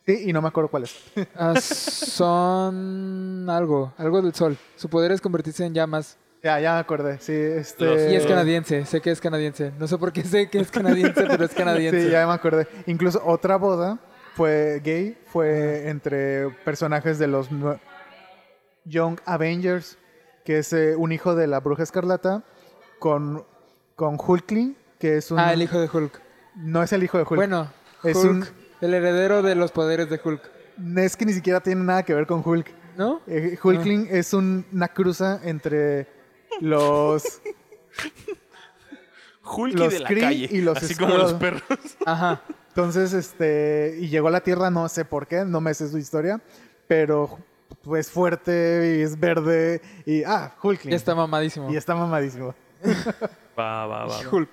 sí, y no me acuerdo cuál es. Ah, son algo, algo del sol. Su poder es convertirse en llamas. ya, ya me acordé. Sí, este. Los- Y es canadiense, sé que es canadiense. No sé por qué sé que es canadiense, pero es canadiense. Sí, ya me acordé. Incluso otra boda fue gay, fue entre personajes de los nue- Young Avengers, que es eh, un hijo de la Bruja Escarlata, con, con Hulkling, que es un. Ah, el hijo de Hulk. No es el hijo de Hulk. Bueno, Es Hulk, un- el heredero de los poderes de Hulk. Es que ni siquiera tiene nada que ver con Hulk. ¿No? Eh, Hulkling es un- una cruza entre los Hulky Los de la Kree calle. y los así como los perros. Ajá. entonces este y llegó a la Tierra no sé por qué no me sé su historia pero pues fuerte y es verde y ah Hulkling Ya está mamadísimo. y está mamadísimo Va, va, va. Hulk.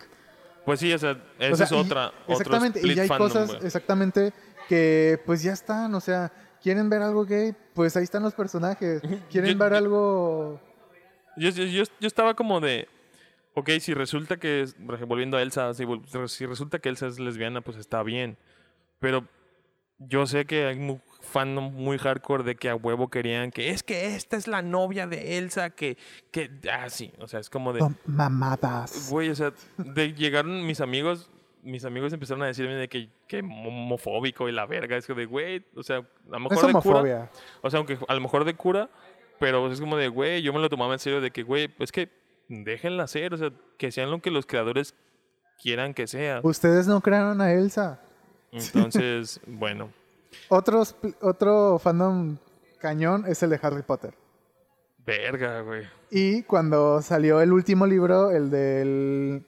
Pues sí, o sea, esa O sea, es y- otra. otro exactamente y split ya hay fandom, cosas güey. exactamente que pues ya están o sea quieren ver algo gay pues ahí están los personajes quieren Yo- ver yo- algo Yo, yo, yo, estaba como de. Ok, si resulta que. Volviendo a Elsa, si, si resulta que Elsa es lesbiana, pues está bien. Pero yo sé que hay un fandom muy hardcore de que a huevo querían que es que esta es la novia de Elsa, que. que ah, sí. O sea, es como de. mamadas Güey, o sea, de, llegaron mis amigos. Mis amigos empezaron a decirme de que, que homofóbico y la verga. Es que de, güey, o sea, a lo mejor es de cura. O sea, aunque a lo mejor de cura, pero es como de, güey, yo me lo tomaba en serio de que, güey, pues que déjenla ser, o sea, que sean lo que los creadores quieran que sea. ustedes no crearon a Elsa Entonces, bueno, Otros, otro fandom cañón es el de Harry Potter. verga, güey. Y cuando salió el último libro, el del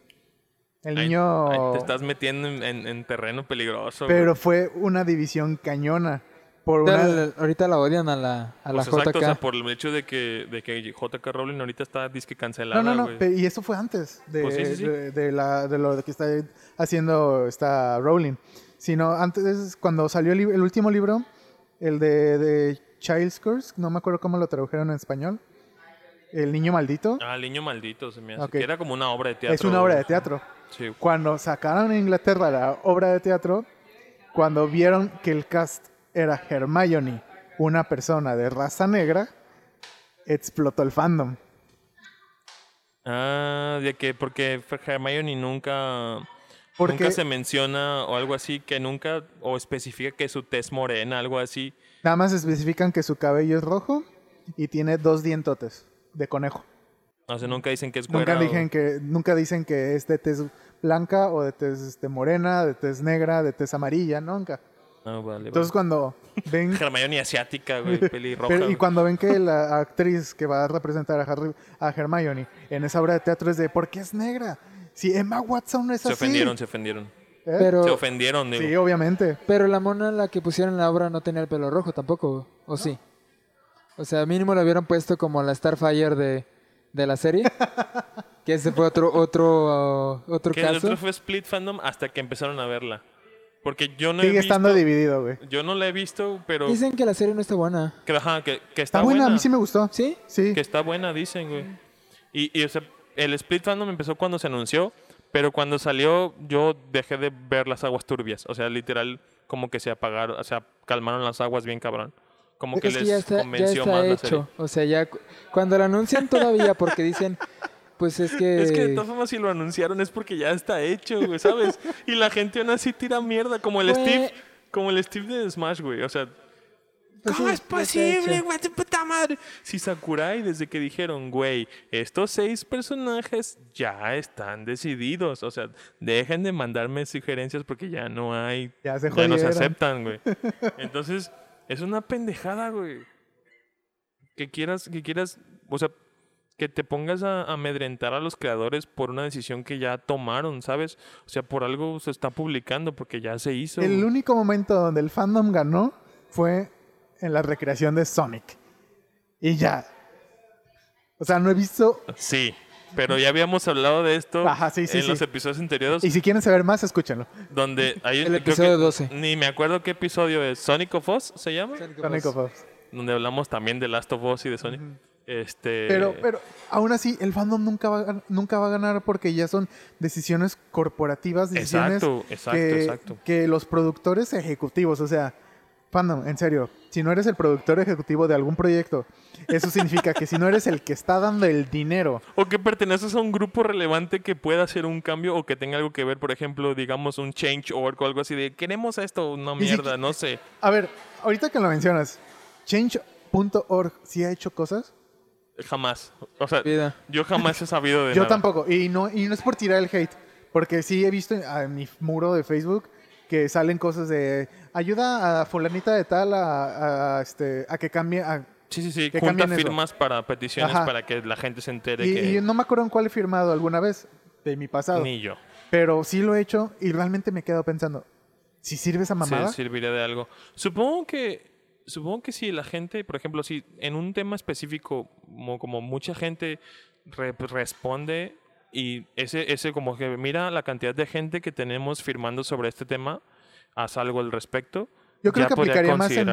el Ahí- niño... ahí te estás metiendo en, en- en terreno peligroso. Pero fue una división cañona. Por Ahorita, una... la- ahorita la odian a la, a la Pues exacto, o sea, por el hecho de que, de que JK Rowling ahorita está disque No, cancelada, no, no. güey. pe- Y eso fue antes de, Pues sí, sí, sí. de, de la, de lo que está haciendo esta Rowling. Sino antes, cuando salió el, último libro, el de, de Child's Curse, no me acuerdo cómo lo tradujeron en español. El niño maldito. Ah, el niño maldito se me hace. Que era como una obra de teatro. es una obra de teatro. Sí. Cuando sacaron en Inglaterra la obra de teatro, cuando vieron que el cast era Hermione, una persona de raza negra, explotó el fandom. Ah, de que porque Hermione nunca Porque nunca se menciona o algo así que nunca o especifica que su tez morena, algo así. nada más especifican que su cabello es rojo y tiene dos dientotes de conejo. O sea, nunca dicen que es Nunca o- dicen que nunca dicen que es de tez blanca o de tez este, morena, de tez negra, de tez amarilla, nunca. Ah, vale, Entonces cuando ven vale. Hermione asiática, güey, pelirroja. Pero- y cuando ven que la actriz que va a representar a, Harry, a Hermione en esa obra de teatro es de ¿por qué es negra? Si Emma Watson es se así. ofendieron, se ofendieron. ¿Eh? Pero, Se ofendieron, digo. Sí, obviamente. pero la mona la que pusieron en la obra no tenía el pelo rojo tampoco, ¿o sí? O sea, mínimo lo hubieran puesto como la Starfire de, de la serie. que ese fue otro otro uh, otro que el caso. otro fue Split Fandom hasta que empezaron a verla. Porque yo no he Sigue visto... estando dividido, güey. Yo no la he visto, pero... Dicen que la serie no está buena. Que, ajá, que, que Está, está, buena, a mí sí me gustó. ¿Sí? Sí. Que está buena, dicen, güey. Y, y, o sea, el Split Fandom empezó cuando se anunció, pero cuando salió yo dejé de ver las aguas turbias. O sea, literal, como que se apagaron, o sea, calmaron las aguas bien cabrón. como que es les que ya está, ya convenció está más la serie. O sea, ya cu- cuando lo anuncian todavía, porque dicen, pues es que... Es que de todas formas si lo anunciaron es porque ya está hecho, güey, ¿sabes? y la gente aún así tira mierda, como el. Steve, como el Steve de Smash, güey. O sea, ¿cómo sí, es ya posible, güey? ¡Tu puta madre! Si Sakurai, desde que dijeron, güey, estos seis personajes ya están decididos. O sea, dejen de mandarme sugerencias porque ya no hay. Ya se no se jodieron. aceptan, güey. Entonces, es una pendejada, güey. Que quieras, que quieras, o sea, que te pongas a amedrentar a los creadores por una decisión que ya tomaron, ¿sabes? O sea, por algo se está publicando porque ya se hizo. El único momento donde el fandom ganó fue en la recreación de Sonic. Y ya. O sea, no he visto. Sí, pero ya habíamos hablado de esto Ajá, sí, sí, en sí. los episodios anteriores, Y si quieren saber más, escúchenlo. donde hay El creo episodio que- 12. Ni me acuerdo qué episodio es. ¿Sonic of Us se llama? Sonic of Us. Donde hablamos también de Last of Us y de Sonic. Este. Pero, pero aún así, el fandom nunca va, nunca va a ganar porque ya son decisiones corporativas, decisiones Exacto, exacto, que, exacto. que los productores ejecutivos, o sea, fandom, en serio, si no eres el productor ejecutivo de algún proyecto, eso significa que si no eres el que está dando el dinero, O que perteneces a un grupo relevante que pueda hacer un cambio o que tenga algo que ver, por ejemplo, digamos un change.org o algo así de queremos esto, si mierda, qui- no sé. a ver, ahorita que lo mencionas, change.org sí ha hecho cosas. Jamás. O sea, Vida. yo jamás he sabido de Yo nada. tampoco. Y no, y no es por tirar el hate. Porque sí he visto en mi muro de Facebook que salen cosas de ayuda a fulanita de tal a, a, este, a que cambie. a- Sí, sí, sí. que Junta cambien eso. firmas para peticiones Ajá. para que la gente se entere y, que y no me acuerdo en cuál he firmado alguna vez de mi pasado. ni yo. Pero sí lo he hecho y realmente me quedo pensando, si sirve esa mamada. Sí, serviría de algo. Supongo que supongo que si la gente, por ejemplo, si en un tema específico como, como mucha gente re- responde y ese ese como que mira la cantidad de gente que tenemos firmando sobre este tema, haz algo al respecto. Yo creo ya que aplicaría más en,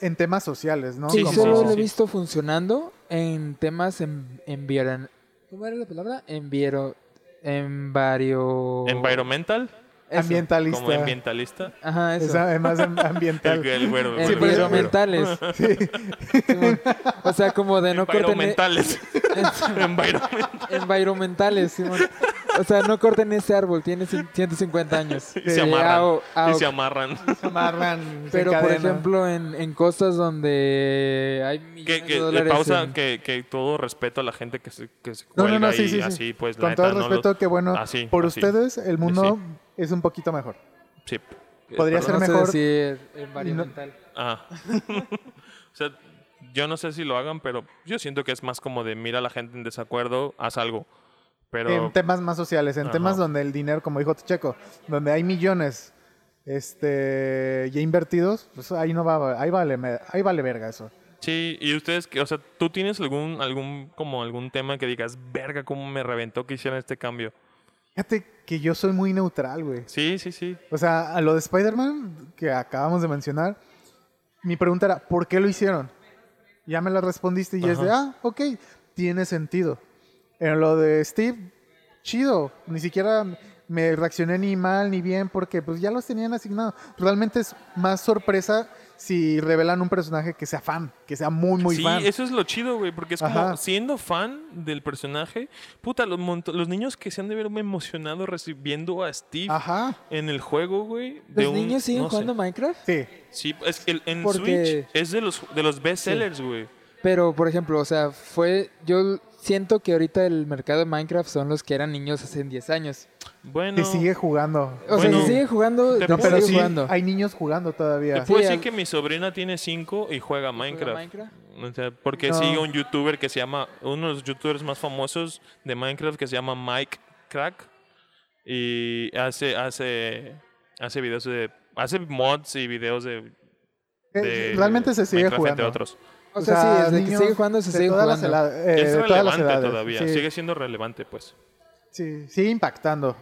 en temas sociales, ¿no? Sí, Sí, sí, solo sí, lo he sí. visto funcionando en temas en, enviaran- ¿Cómo era la palabra? Enviero... En vario... environmental, Eso. Ambientalista. como ambientalista, Ajá, eso. Es además ambiental. el güero, el Sí, güero. pues, Environmentales. Simón. O sea, como de no. Environmentales. Environment- Environmentales, Simón. O sea, no corten ese árbol, tiene cin- 150 años. y se amarran. o- y se amarran. Se amarran, se Pero, por ejemplo, en, en costas donde hay millones Que, que de de dólares pausa, en- que, que todo respeto a la gente que se, que se No, cuelga no, no, sí, y sí, sí. así, pues la Con neta, todo lo- respeto, que bueno, así, por así. ustedes el mundo es un poquito mejor. Sí. Podría Perdón. ser no mejor. sé decir environmental. Ah. o sea, yo no sé si lo hagan, pero yo siento que es más como de mira a la gente en desacuerdo, haz algo. Pero En temas más sociales, en Ajá. temas donde el dinero, como dijo Checo, donde hay millones este ya invertidos, pues ahí no va, ahí vale, ahí vale verga eso. sí, y ustedes o sea, tú tienes algún algún como algún tema que digas, "Verga, cómo me reventó que hicieran este cambio." Fíjate que yo soy muy neutral, güey. Sí, sí, sí. O sea, a lo de Spider-Man que acabamos de mencionar, mi pregunta era, ¿por qué lo hicieron? Ya me la respondiste y es de, Ajá. ah, ok, tiene sentido. En lo de Steve, chido. Ni siquiera me reaccioné ni mal ni bien porque pues ya los tenían asignados. Realmente es más sorpresa si revelan un personaje que sea fan, que sea muy, muy sí, fan. eso es lo chido, güey, porque es como siendo fan del personaje, puta, los, los niños que se han de ver emocionado recibiendo a Steve Ajá, en el juego, güey. ¿Los un- niños siguen no sé. jugando Minecraft? sí. Sí, es el, en Porque- Switch es de los, de los best sellers, güey. Pero, por ejemplo, o sea, fue... Yo siento que ahorita el mercado de Minecraft son los que eran niños hace 10 años. Bueno, Que sigue jugando. O Bueno, sea, si sigue jugando, te no, puedo pero sigue sí, jugando. hay niños jugando te todavía. puedo Sí, decir al- que mi sobrina tiene 5 y juega Minecraft. Minecraft? O sea, porque No. sigue un youtuber que se llama, uno de los youtubers más famosos de Minecraft que se llama Mike Crack. Y hace, hace, hace videos de, hace mods y videos de, Eh, de Realmente se sigue Minecraft, jugando. entre otros. O sea, sí, desde que sigue jugando, se sigue las jugando. eh, es de todas las relevante edades, todavía, sí. sigue siendo relevante, pues. Sí, sigue impactando.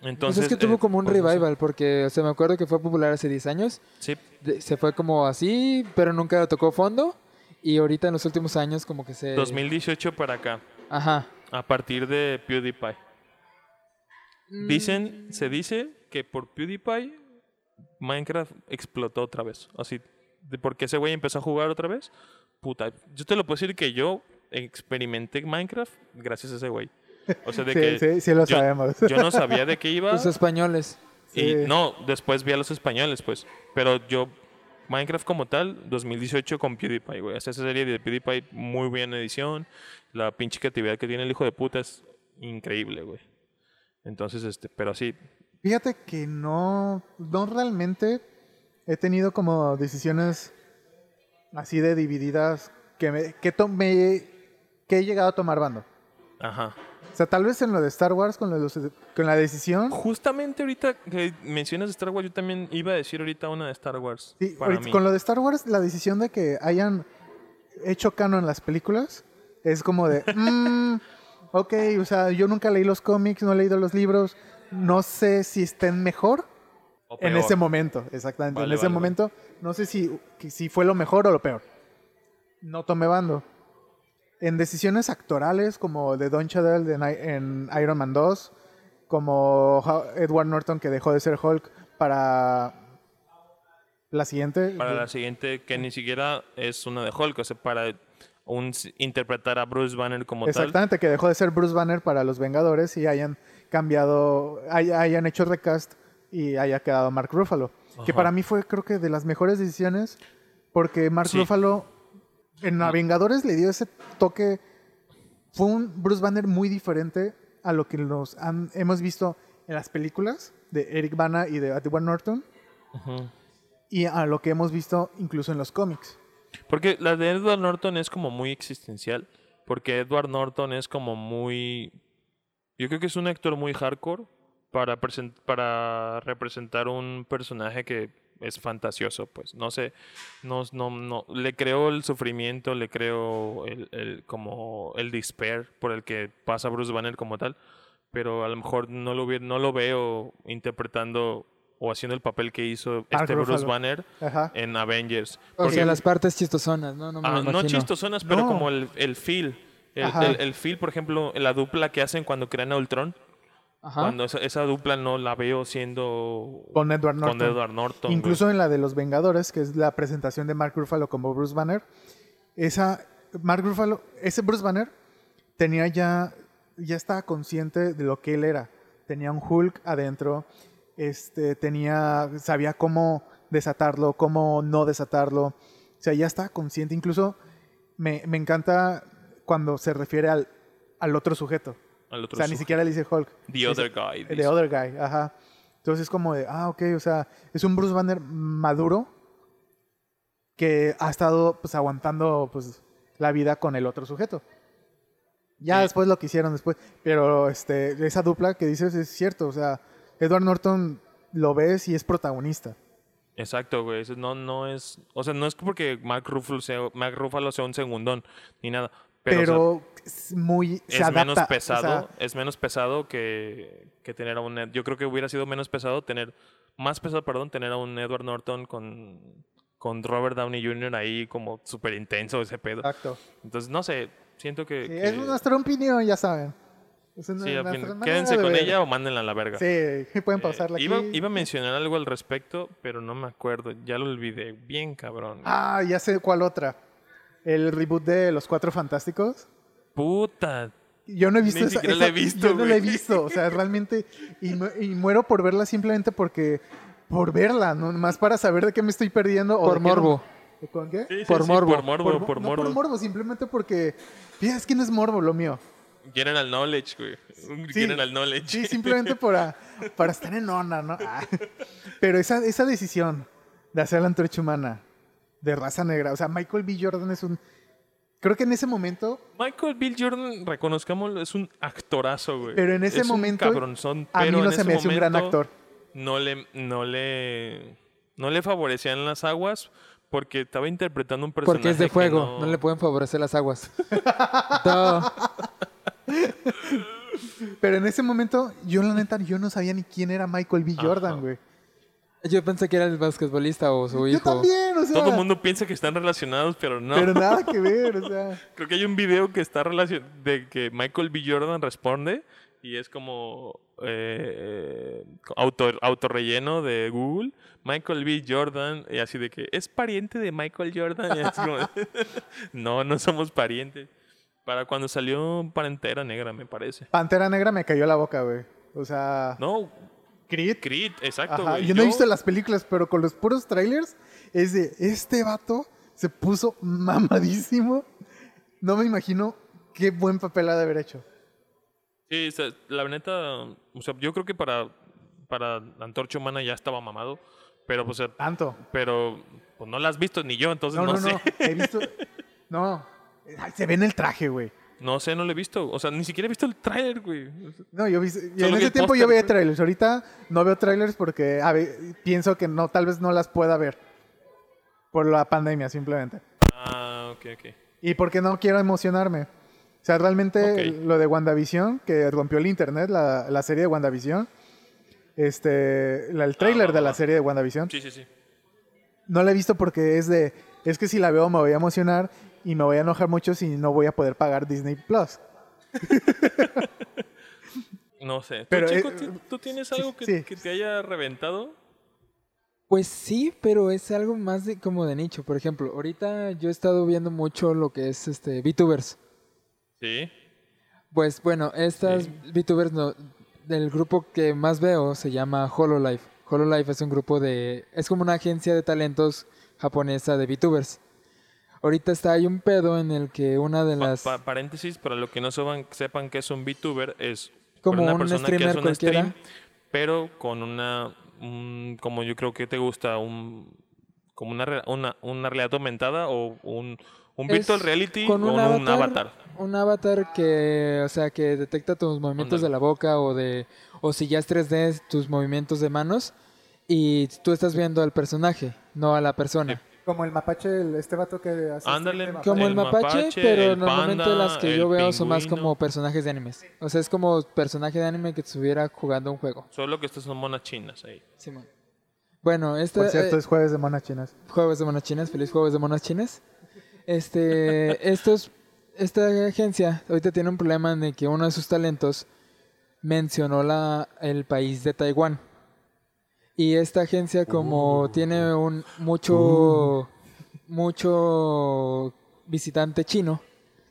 Pues Entonces, es que tuvo eh, como un pues, revival, porque o sea, me acuerdo que fue popular hace 10 años. Sí, de- se fue como así, pero nunca tocó fondo. Y ahorita en los últimos años como que se... 2018 para acá, Ajá. a partir de PewDiePie. Mm, Dicen, se dice que por PewDiePie Minecraft explotó otra vez. Así, de por qué ese güey empezó a jugar otra vez. Puta, yo te lo puedo decir que yo experimenté Minecraft gracias a ese güey. O sea, de Sí, que sí, sí lo yo, sabemos. yo no sabía de qué iba. Los españoles. Y Sí. no, después vi a los españoles, pues. Pero yo, Minecraft como tal, 2018 con PewDiePie, güey. Esa serie de PewDiePie, muy bien edición. La pinche creatividad que tiene el hijo de puta es increíble, güey. Entonces, este, pero sí, Fíjate que no, no realmente he tenido como decisiones así de divididas que me, que tomé, que he llegado a tomar bando. ajá. O sea, tal vez en lo de Star Wars con, lo de con la decisión. Justamente ahorita que mencionas Star Wars, yo también iba a decir ahorita una de Star Wars. Sí, para ahorita mí. con lo de Star Wars, la decisión de que hayan hecho canon las películas es como de, mm, ok, o sea, yo nunca leí los cómics, no he leído los libros, no sé si estén mejor O en ese momento, exactamente, Vale, en ese vale, momento, no sé si, si fue lo mejor o lo peor. No tomé bando. En decisiones actorales como de Don Cheadle en Iron Man 2, como Edward Norton que dejó de ser Hulk para la siguiente. Para la siguiente, que ni siquiera es una de Hulk, o sea, para un, interpretar a Bruce Banner como tal. Exactamente, que dejó de ser Bruce Banner para los Vengadores y hayan cambiado, hay- hayan hecho recast y haya quedado Mark Ruffalo. Que para mí fue creo que de las mejores decisiones porque Mark Sí. Ruffalo en la Vengadores le dio ese toque, fue un Bruce Banner muy diferente a lo que nos han, hemos visto en las películas de Eric Bana y de Edward Norton y a lo que hemos visto incluso en los cómics. Porque la de Edward Norton es como muy existencial. Porque Edward Norton es como muy. Yo creo que es un actor muy hardcore para, para representar un personaje que es fantasioso, pues. No sé. No, no, no. Le creo el sufrimiento, le creo el, el- como el despair por el que pasa Bruce Banner como tal. Pero a lo mejor no lo, no lo veo interpretando o haciendo el papel que hizo Mark este Bruce Ruffalo. Banner Ajá. en Avengers. O Porque- sea, las partes chistosonas, ¿no? No me Ah, no chistosonas, pero No. como el, el feel. El, el, el feel, por ejemplo, la dupla que hacen cuando crean a Ultron. Ajá. Cuando esa, esa dupla no la veo siendo Con Edward Norton. con Edward Norton. güey. Incluso en la de los Vengadores, que es la presentación de Mark Ruffalo como Bruce Banner, esa Mark Ruffalo, ese Bruce Banner tenía ya ya estaba consciente de lo que él era. Tenía un Hulk adentro, este tenía sabía cómo desatarlo, cómo no desatarlo. O sea, ya estaba consciente, incluso me, me encanta cuando se refiere al, al otro sujeto. Al otro O sea, ni siquiera le dice Hulk. The Dice- other guy. The dice. Other Guy, ajá. Entonces es como de, ah, ok, o sea, es un Bruce Banner maduro que ha estado pues aguantando pues la vida con el otro sujeto. Ya Sí. después lo que hicieron después, pero este esa dupla que dices es cierto, o sea, Edward Norton lo ves y es protagonista. Exacto, güey. eso No, no es. O sea, no es porque Mark Ruffalo sea, Mark Ruffalo sea un segundón ni nada. Pero, Pero, o sea, es muy se es adapta, menos o sea, pesado. es menos pesado que, que tener a un. Yo creo que hubiera sido menos pesado tener. Más pesado, perdón, tener a un Edward Norton con. Con Robert Downey Jr. ahí como súper intenso ese pedo. exacto. Entonces, no sé, siento que... Sí, que- es nuestra opinión, ya saben. Es una- sí, fin- quédense de con ver. ella o mándenla a la verga. Sí, pueden Eh, pausarla iba, aquí. iba a mencionar algo al respecto, pero no me acuerdo. Ya lo olvidé. Bien cabrón. Ah, ya sé cuál otra. El reboot de Los Cuatro Fantásticos. Puta. Yo no he visto Ni esa, esa- la he visto, Yo no la he güey. visto. O sea, realmente. Y, y muero por verla simplemente porque. Por verla, no más para saber de qué me estoy perdiendo. o Por de qué no- morbo. ¿Con qué? Sí, sí, Por sí, morbo. Por morbo, Por, por, no morbo. por morbo, simplemente porque. Fíjate, no es morbo lo mío. General knowledge, güey. General knowledge. Sí, simplemente para, para estar en onda, ¿no? Ah. Pero esa, esa decisión de hacer la antorcha humana de raza negra, o sea, Michael B. Jordan es un. Creo que en ese momento Michael Bill Jordan, reconozcámoslo, es un actorazo, güey. Pero en ese Es un momento, cabronzón, a mí pero no en se ese me hace un gran momento actor. No le, no le, no le favorecían las aguas porque estaba interpretando un personaje Porque es de fuego, no... le pueden favorecer las aguas. No. Pero en ese momento, yo la neta, yo no sabía ni quién era Michael B. Jordan, Ajá. güey. Yo pensé que era el basquetbolista o su Yo hijo. también, o sea. Todo el mundo piensa que están relacionados, pero no. Pero nada que ver, o sea. Creo que hay un video que está relacionado de que Michael B. Jordan responde y es como eh, auto, autorrelleno de Google. Michael B. Jordan, y así de que es pariente de Michael Jordan. y así como, no, no somos parientes. Para cuando salió Pantera Negra, me parece. Pantera Negra me cayó la boca, güey. O sea, No, Creed. Creed, exacto. Ajá, güey. Yo no he visto las películas, pero con los puros trailers es de este vato se puso mamadísimo. No me imagino qué buen papel ha de haber hecho. Sí, o sea, la neta, o sea, yo creo que para, para Antorcha Humana ya estaba mamado, pero pues, eh, Tanto. pero pues, no la has visto ni yo, entonces No, no, no, sé. no. He visto. No. Se ve en el traje, güey. No sé, no lo he visto. O sea, ni siquiera he visto el trailer, güey. No, yo vi, en ese tiempo yo veía trailers. Ahorita no veo trailers porque a ver, pienso que no, tal vez no las pueda ver. Por la pandemia, simplemente. Ah, ok, ok. Y porque no quiero emocionarme. O sea, realmente lo de WandaVision, que rompió el internet, la, la serie de WandaVision, este, la- el trailer va, de la va. serie de WandaVision, Sí, sí, sí. no la he visto porque es de, es que si la veo me voy a emocionar y me voy a enojar mucho si no voy a poder pagar Disney Plus. No sé. ¿Tú, Pero, chico, eh, tú tienes sí, algo que, sí. que te haya reventado? Pues sí, pero es algo más de como de nicho. Por ejemplo, ahorita yo he estado viendo mucho lo que es este VTubers. Sí. Pues bueno, estas VTubers no, del grupo que más veo se llama Hololive. Hololive es un grupo de es como una agencia de talentos japonesa de VTubers. Ahorita está hay un pedo en el que una de las pa- paréntesis, para los que no sepan, sepan que es un VTuber, es Como una un persona que hace un stream, pero con una, un- como yo creo que te gusta, un, como una, una, una realidad aumentada o un, un Es virtual reality con con un un, avatar, un avatar que, o sea, que detecta tus movimientos de la boca o de o si ya es 3D tus movimientos de manos y tú estás viendo al personaje, no a la persona. Como el mapache, este vato que hace... Ándale. Como el, El mapache, mapache, pero el normalmente panda, las que el yo veo son más como personajes de animes. O sea, es como personaje de anime que estuviera jugando un juego. Solo que estas son monas chinas ahí. Simón. Bueno, este Por cierto, eh, es jueves de monas chinas. Juegos de monas chinas, feliz juegos de monas chinas. Este, estos, esta agencia ahorita tiene un problema en el que uno de sus talentos mencionó la, el país de Taiwán. Y esta agencia como tiene un mucho, mucho visitante chino,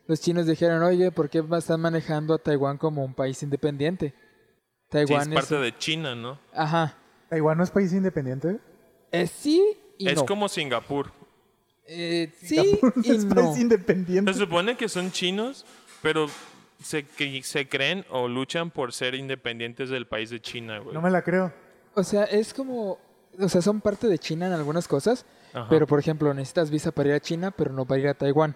los chinos dijeron, oye, ¿por qué están manejando a Taiwán como un país independiente? Sí, Taiwán es parte de China, ¿no? Ajá. ¿Taiwán no es país independiente? Eh, sí y Es no. como Singapur. Eh, sí y es no. país independiente. Se supone que son chinos, pero se, que, se creen o luchan por ser independientes del país de China, güey. No me la creo. O sea, es como. O sea, son parte de China en algunas cosas. Ajá. Pero, por ejemplo, necesitas visa para ir a China, pero no para ir a Taiwán.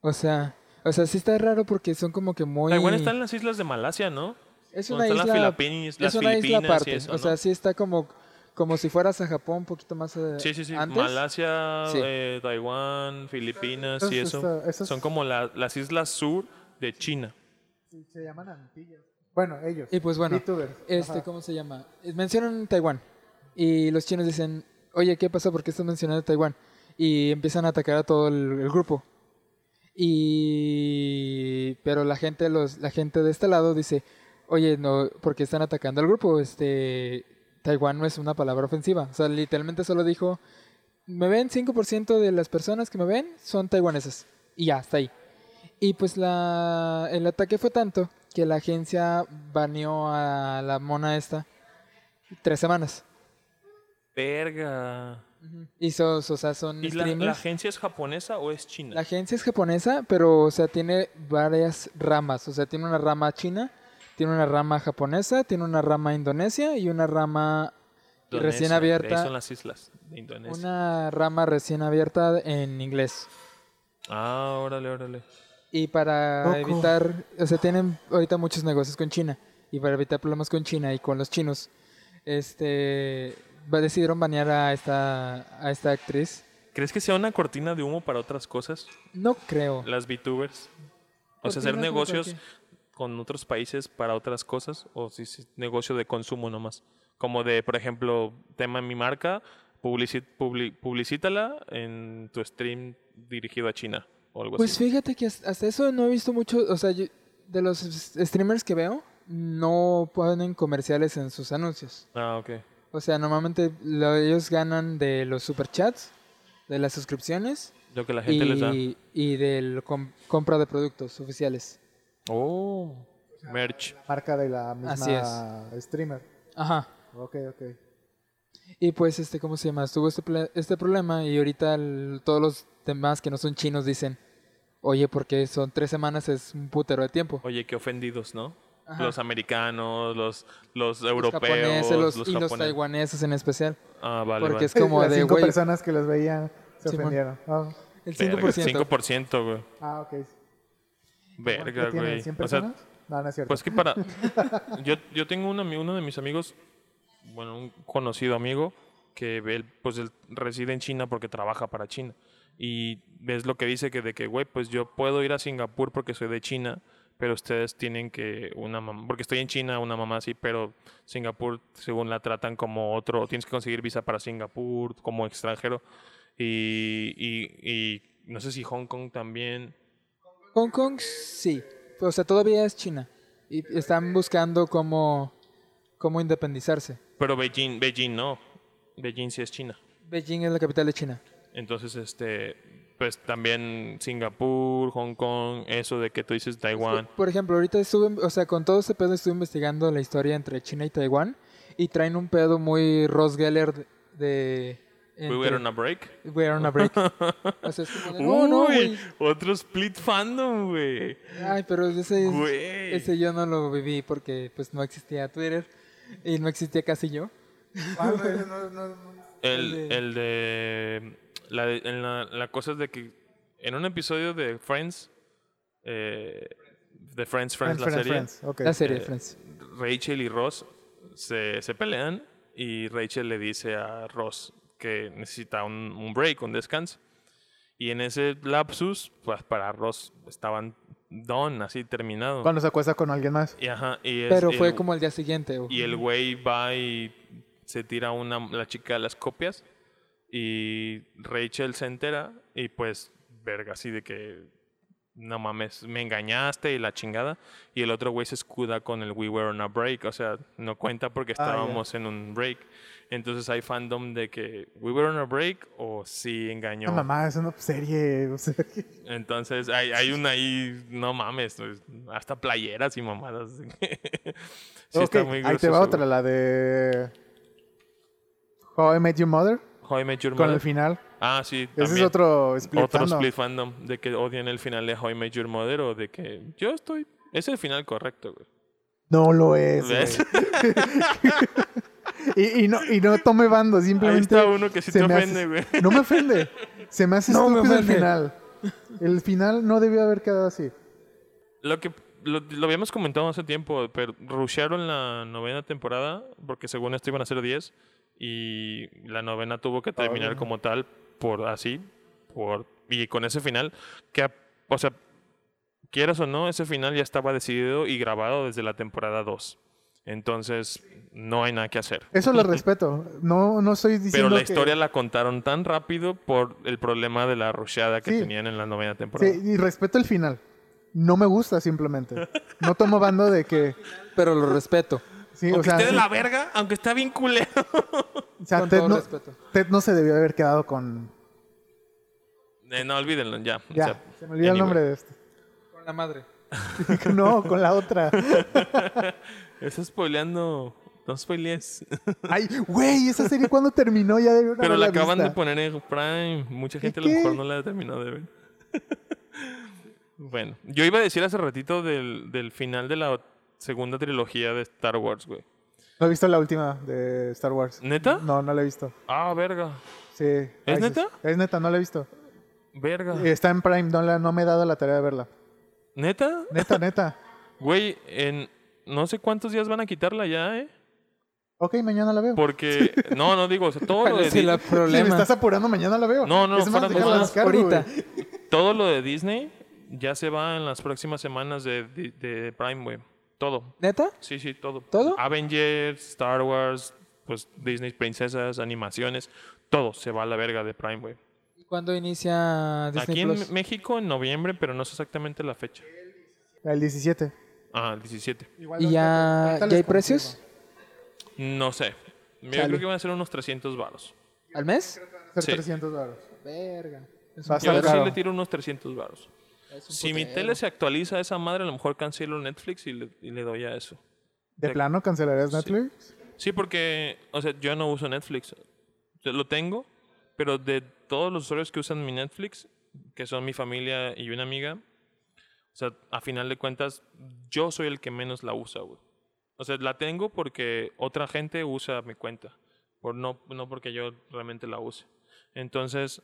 O sea. O sea, sí está raro porque son como que muy. Taiwán está en las islas de Malasia, ¿no? Es una isla. las Filipinas- las es una isla aparte. eso, o sea, ¿no? sí está como. Como si fueras a Japón un poquito más eh, Sí, sí, sí. antes. Malasia, Sí. eh, Taiwán, Filipinas y eso. Son como la- las islas sur de China. Se llaman Antillas. Bueno, ellos. Y pues bueno, VTubers. este, Ajá. ¿cómo se llama? Mencionan Taiwán. Y los chinos dicen, oye, ¿qué pasó? ¿Por qué estás mencionando Taiwán? Y empiezan a atacar a todo el, el grupo. Y... Pero la gente, los, la gente de este lado dice, oye, no, ¿por qué están atacando al grupo? Este, Taiwán no es una palabra ofensiva. O sea, literalmente solo dijo, me ven 5% de las personas que me ven son taiwanesas. Y ya, hasta ahí. Y pues la, el ataque fue tanto que la agencia baneó a la mona esta tres semanas. Verga. Hizo, o sea, son ¿Y la, agencia es japonesa o es china? La agencia es japonesa, pero o sea, tiene varias ramas. O sea, tiene una rama china, tiene una rama japonesa, tiene una rama indonesia y una rama Indonesia, recién de ahí abierta. son las islas de Indonesia. Una rama recién abierta en inglés. Ah, órale, órale. Y para Loco. evitar, o sea, tienen ahorita muchos negocios con China. Y para evitar problemas con China y con los chinos, este, decidieron banear a esta, a esta actriz. ¿Crees que sea una cortina de humo para otras cosas? No creo. Las VTubers. O sea, hacer negocios con otros países para otras cosas o si es negocio de consumo nomás. Como de, por ejemplo, tema mi marca, publici- publi- publicítala en tu stream dirigido a China o algo Pues así. fíjate que hasta eso no he visto mucho, o sea, yo- de los streamers que veo, no ponen comerciales en sus anuncios. Ah, ok. O sea, normalmente lo- ellos ganan de los superchats, de las suscripciones Lo que la gente les da. y, y de la compra de productos oficiales. Oh, merch. Marca de la Así misma streamer. Ajá. Ok, ok. Y pues, este, ¿cómo se llama? Tuvo este, este problema y ahorita el- todos los demás que no son chinos dicen, oye, porque son tres semanas es un putero de tiempo. Oye, qué ofendidos, ¿no? Ajá. Los americanos, los, los Los europeos, japoneses los- los y los japoneses. taiwaneses en especial. Ah, vale, porque vale. es como Las de, cinco güey, personas que los veían se Simón. ofendieron. Ah, el Verga, 5%. 5%, güey. ah, ok. Verga, güey. ¿100 O sea, no, no es cierto. Pues que para. yo, yo tengo un uno de mis amigos, bueno, un conocido amigo, que él, pues él reside en China porque trabaja para China. Y ves lo que dice que de que, güey, pues yo puedo ir a Singapur porque soy de China, pero ustedes tienen que una mamá, porque estoy en China, una mamá sí, pero Singapur según la tratan como otro, tienes que conseguir visa para Singapur como extranjero. Y, y, y no sé si Hong Kong también. Hong Kong, sí. O sea, todavía es China. Y están buscando cómo, cómo independizarse. Pero Beijing, Beijing no. Beijing sí es China. Beijing es la capital de China. Entonces, este, pues también Singapur, Hong Kong, eso de que tú dices Taiwán. Por ejemplo, ahorita estuve, o sea, con todo este pedo estuve investigando la historia entre China y Taiwán y traen un pedo muy Ross Geller de... de- We entre- were on a break. We are on a break. O sea, es como de, no, no, güey. otro split fandom, güey. Ay, pero ese, Güey. ese yo no lo viví porque pues no existía Twitter y no existía casi yo. El, el de- el de. La, en la, la cosa es de que en un episodio de Friends, eh, de Friends, Friends, Friends, la Friends, serie, Friends. ok. La serie, Eh, Friends. Rachel y Ross se, se pelean y Rachel le dice a Ross que necesita un, un break, un descanso. Y en ese lapsus, pues para Ross estaban done, así terminado. Cuando se acuesta con alguien más. Y, ajá, y es Pero fue el- como el día siguiente. Y el güey va y se tira una, la chica de las copias. Y Rachel se entera y pues, verga, así de que, no mames, me engañaste y la chingada. Y el otro güey se escuda con el We Were on a Break, o sea, no cuenta porque Ah, estábamos en un break. Entonces hay fandom de que We Were on a Break o sí engañó. No, mamá, es una serie. o sea, que- Entonces hay, hay una ahí, no mames, pues, hasta playeras y mamadas. Sí está muy ahí te va otra, la de How I Met Your Mother, How I Met Your con el final. Ah, sí, Ese es también. otro split Otro fandom. split fandom de que odian el final de How I Met Your Mother o de que yo estoy... Es el final correcto, güey. No lo es, ¿Ves? y, y no, y no tome bando, Ahí simplemente... está uno que sí se te ofende, güey. No me ofende. Se me hace No me estúpido el final. El final no debió haber quedado así. Lo que lo, lo habíamos comentado hace tiempo, pero rushearon la novena temporada porque según esto iban a ser 10 y la novena tuvo que terminar Oh. como tal por así, por y con ese final que o sea, quieras o no, ese final ya estaba decidido y grabado desde la temporada 2. Entonces, no hay nada que hacer. Eso lo respeto. No, no estoy diciendo Pero la que- historia la contaron tan rápido por el problema de la rusheada que Sí. tenían en la novena temporada. Sí, y respeto el final. No me gusta simplemente. No tomo bando de que... Pero lo respeto. Sí, o aunque sea, esté de la verga, aunque está bien culero. o sea, con Ted, todo no, respeto. Ted no se debió haber quedado con... Eh, no, olvídenlo, ya. O sea, se me olvidó el nombre de este. Con la madre. no, con la otra. Estás spoileando. No spoilees. Ay, güey, esa serie cuando terminó ya debió Pero la acaban de poner en Prime. Mucha gente a lo mejor no la terminó de ver. bueno, yo iba a decir hace ratito del, del final de la segunda trilogía de Star Wars, güey. No he visto la última de Star Wars. ¿Neta? No, no la he visto. Ah, verga. Sí. ¿Es neta? Es neta, no la he visto. Verga. Está en Prime, no, la, no me he dado la tarea de verla. ¿Neta? Neta, neta. Güey, en no sé cuántos días van a quitarla ya, ¿eh? Ok, mañana la veo. Porque, no, no digo, o sea, todo lo ¿Cuál de, es el Di- Si me problema? estás apurando, mañana la veo. No, no, es más, déjala descargo, ahorita. güey. todo lo de Disney ya se va en las próximas semanas de, de, de Prime, güey. Todo. ¿Neta? Sí, sí, todo. ¿Todo? Avengers, Star Wars, pues Disney princesas, animaciones, todo se va a la verga de Prime, güey. ¿Y cuándo inicia Disney Aquí en Plus? México en noviembre, pero no sé exactamente la fecha. El 17. Ah, el 17. Igual ¿Y ya, ya hay precios? No sé. Yo Chale. creo que van a ser unos 300 varos. ¿Al mes? Ser Sí. 300 baros. Verga. Yo sí le tiro unos 300 varos. Si mi tele se actualiza a esa madre, a lo mejor cancelo Netflix y le, y le doy a eso. ¿De Te- plano cancelarías Sí. Netflix? Sí, porque, o sea, yo no uso Netflix. Lo tengo, pero de todos los usuarios que usan mi Netflix, que son mi familia y una amiga, o sea, a final de cuentas, yo soy el que menos la usa, güey. O sea, la tengo porque otra gente usa mi cuenta, por no, no porque yo realmente la use. Entonces,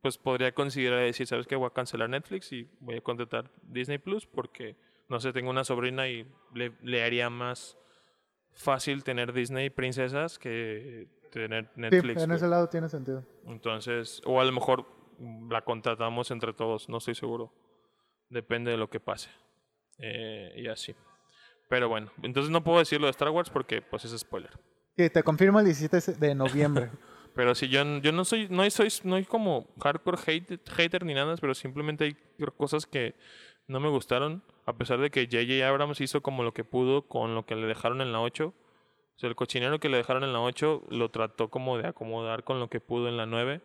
pues podría considerar decir, ¿sabes qué? Voy a cancelar Netflix y voy a contratar Disney Plus porque, no sé, tengo una sobrina y le, le haría más fácil tener Disney princesas que tener Netflix. sí, en ese lado tiene sentido. Entonces, o a lo mejor mm, la contratamos entre todos, no estoy seguro. Depende de lo que pase. Eh, y así. Pero bueno, entonces no puedo decirlo de Star Wars porque pues es spoiler. Sí, te confirmo el 17 de noviembre. Pero si yo, yo no soy, no soy, no soy como hardcore hate- hater ni nada, pero simplemente hay cosas que no me gustaron, a pesar de que J.J. Abrams hizo como lo que pudo con lo que le dejaron en la 8. O sea, el cochinero que le dejaron en la 8 lo trató como de acomodar con lo que pudo en la 9.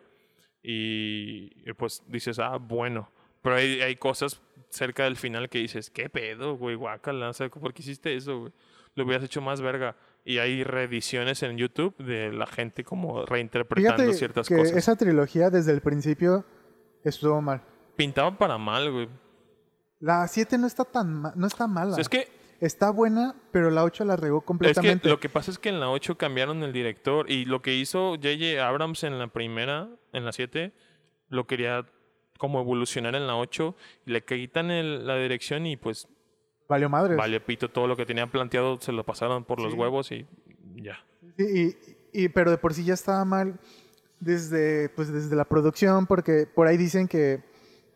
Y, pues dices, ah, bueno. Pero hay, hay cosas cerca del final que dices, ¿qué pedo, güey? Guácala, o sea, ¿por qué hiciste eso, güey? Lo hubieras hecho más verga. Y hay reediciones en YouTube de la gente como reinterpretando Fíjate ciertas que cosas. esa trilogía desde el principio estuvo mal. Pintaban para mal, güey. La 7 no está tan ma- no está mala. O sea, es que Está buena, pero la 8 la regó Es que completamente. lo que pasa es que en la 8 cambiaron el director y lo que hizo J.J. Abrams en la primera, en la 7, lo quería como evolucionar en la 8 y le quitan el- la dirección y pues Valió madres. vale pito todo lo que tenía planteado se lo pasaron por los huevos y ya. Sí, y, y- pero de por sí ya estaba mal desde, pues desde la producción, porque por ahí dicen que,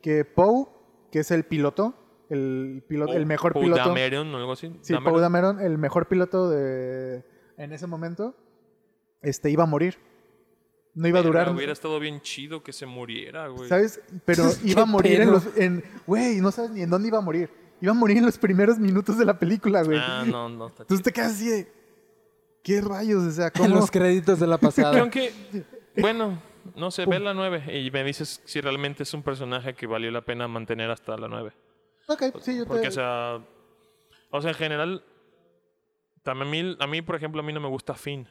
que Poe, que es el piloto, el, piloto, el mejor Poe piloto. Dameron o algo así. Sí, Dameron. Poe Dameron, el mejor piloto de en ese momento, este iba a morir. No iba a durar. Hubiera estado bien chido que se muriera, güey. ¿Sabes? Pero iba a morir en los. En, güey, no sabes ni en dónde iba a morir. Iba a morir en los primeros minutos de la película, güey. Ah, no, no. Está Entonces te quedas así de. ¿Qué rayos? O sea, En ¿cómo? los créditos de la pasada. Aunque, bueno, no sé, ve la 9 y me dices si realmente es un personaje que valió la pena mantener hasta la 9. Ok, sí, yo Porque, te. o sea, o sea, en general, también a mí, a mí, por ejemplo, a mí no me gusta Finn.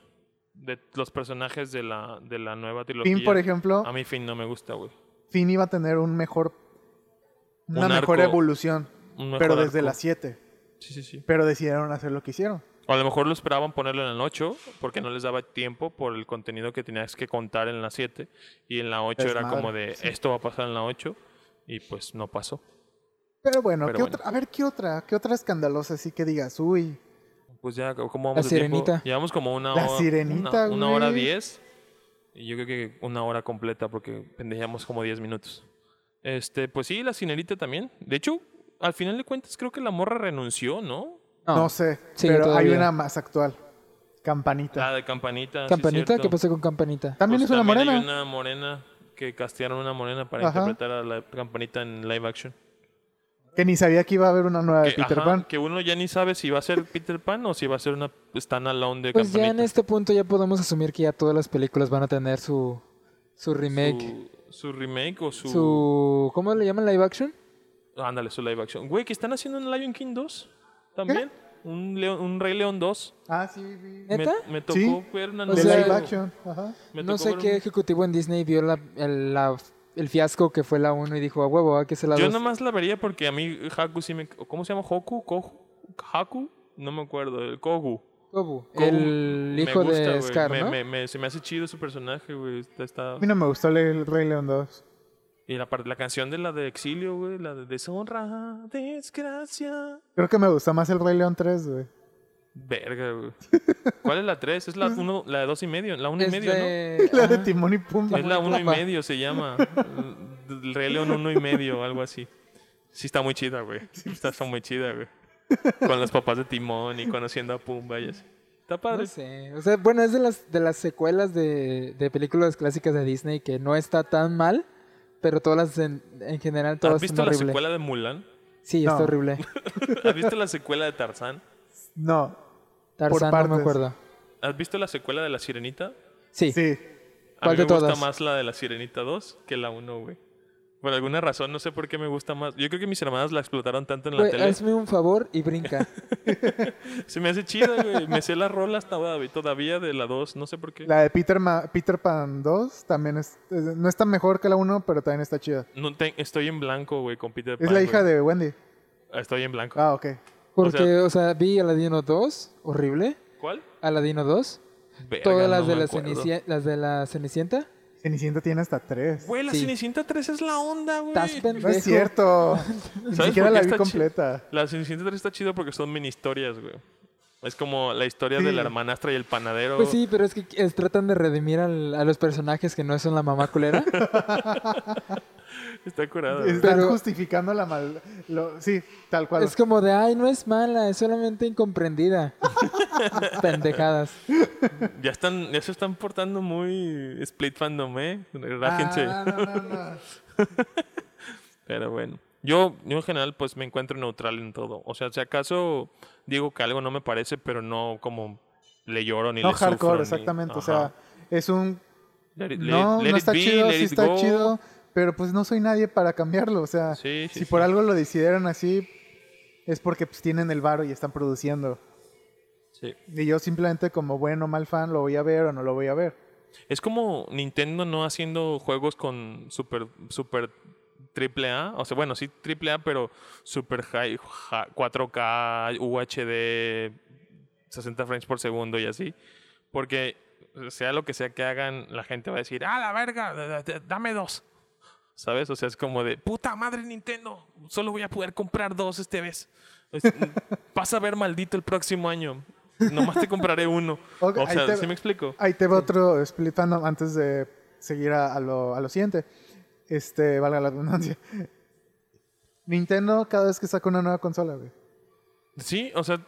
De los personajes de la, de la nueva trilogía. Finn, por ejemplo, A mí Finn no me gusta, güey. Finn iba a tener un mejor. Una Un mejor arco- evolución. Pero desde arco. las 7. Sí, sí, sí. Pero decidieron hacer lo que hicieron. O a lo mejor lo esperaban ponerlo en el 8 porque no les daba tiempo por el contenido que tenías que contar en la 7. Y en la 8 era como de, esto va a pasar en la 8. Y pues no pasó. Pero bueno, Pero ¿qué bueno. Otra, a ver, ¿qué otra? ¿Qué otra escanosa así que digas? Uy, Pues ya, como vamos La? Sirenita. Llevamos como una La hora. Sirenita, una, una hora diez. Y yo creo que una hora completa porque pendejamos como 10 minutos. Este, pues sí, la Sirenita también. De hecho, al final de cuentas creo que la morra renunció, ¿no? No. no sé. Sí, pero hay una más actual. Campanita. La de Campanita. ¿Campanita? ¿Qué pasó con Campanita? También Pues es una también morena. Hay una morena que castearon una morena para Ajá. interpretar a la Campanita en live action. Que ni sabía que iba a haber una nueva de Peter ajá, Pan. que uno ya ni sabe si va a ser Peter Pan o si va a ser una standalone de Pues ya Campanita. en este punto ya podemos asumir que ya todas las películas van a tener su, su remake. Su, su remake o su... Su... ¿Cómo le llaman live action? Ándale, su live action. Güey, que están haciendo un Lion King 2 también. Un, León- un Rey León 2. Ah, sí, vi. Me, ¿Neta? me tocó Sí. ver una O sea, live action. Ajá. No sé qué un- ejecutivo en Disney vio la, el, la- el fiasco que fue la 1 y dijo, a huevo, ¿a qué se la Yo dos?". nomás la vería porque a mí Haku sí me... ¿Cómo se llama? ¿Hoku? ¿Kohu? ¿Haku? No me acuerdo. El Kogu. Kogu el me hijo gusta, de. Scar, Me- ¿no? me- me- se me hace chido su personaje, güey. Está, está- A mí no me gustó el Rey León 2. Y la, parte- la canción de la de Exilio, güey. La de Deshonra, Desgracia. Creo que me gustó más el Rey León 3, güey. Verga, güey. ¿Cuál es la 3? Es la, uno, la de dos y medio. La uno y Es medio, ¿no? de- La de. Timón y Pumba. Es la uno y Pumba. medio, se llama. El Rey León uno y medio, algo así. Sí está muy chida, güey. Está, está muy chida, güey. Con los papás de Timón y conociendo a Pumba y así. Está padre. No sé. O sea, bueno, es de las, de las secuelas de, de películas clásicas de Disney que no está tan mal, pero todas las en, en general todas ¿Has visto son la secuela de Mulan? Sí, No. está horrible. ¿Has visto la secuela de Tarzán? No. Tarzán, no partes. me acuerdo. ¿Has visto la secuela de La Sirenita? Sí. Sí. A ¿Cuál mí de me gusta más la de La Sirenita 2 que la 1, güey. Por alguna razón, no sé por qué me gusta más. Yo creo que mis hermanas la explotaron tanto en la Güey, tele. hazme un favor y brinca. Se me hace chida, güey. Me sé las rolas todavía, todavía de la 2, no sé por qué. La de Peter, Ma- Peter Pan 2 también es, es- no está mejor que la 1, pero también está chida. No te- estoy en blanco, güey, con Peter Es Pan, la hija güey. de Wendy. Estoy en blanco. Ah, ok. Porque, o sea, vi Aladino 2, horrible. ¿Cuál? Aladino 2. Verga, Todas las, no de la las de la Cenicienta. Cenicienta tiene hasta 3. Güey, la Sí. Cenicienta 3 es la onda, güey. Estás No es cierto. Ni ¿Sabes siquiera por la vi está chi- completa. La Cenicienta 3 está chido porque son mini historias, güey. Es como la historia de Sí. la hermanastra y el panadero. Pues sí, pero es que es- tratan de redimir al- a los personajes que no son la mamá culera. Está curada. güey. Están Pero- justificando la mal... lo- sí, tal cual. es como de, ay, no es mala, es solamente incomprendida. Pendejadas. Ya están, ya se están portando muy split fandom, eh. Rájense. Ah, no, no, no. Pero bueno. Yo, yo en general, pues me encuentro neutral en todo. O sea, si acaso digo que algo no me parece, pero no como le lloro ni No le sufro. hardcore, ni- exactamente. O sea, es un... Let it- let- No, let no it está be, chido, let sí it está go. chido. Pero pues no soy nadie para cambiarlo. O sea, Sí, sí, si sí. por algo lo decidieron así, es porque pues tienen el varo y están produciendo. Sí. Y yo simplemente como bueno o mal fan lo voy a ver o no lo voy a ver. Es como Nintendo no haciendo juegos con super, super triple A. O sea, bueno, sí triple A, pero super high, ja- 4K, UHD, 60 frames por segundo y así. Porque sea lo que sea que hagan, la gente va a decir, ah, la verga, dame dos. ¿Sabes? O sea, es como de, puta madre Nintendo, solo voy a poder comprar dos este vez. Vas a ver maldito el próximo año. Nomás te compraré uno. O sea, te- ¿sí me explico? Ahí te va otro split fandom antes de seguir a, a lo, a lo siguiente. Este, valga la redundancia. Nintendo cada vez que saca una nueva consola, güey. Sí, o sea,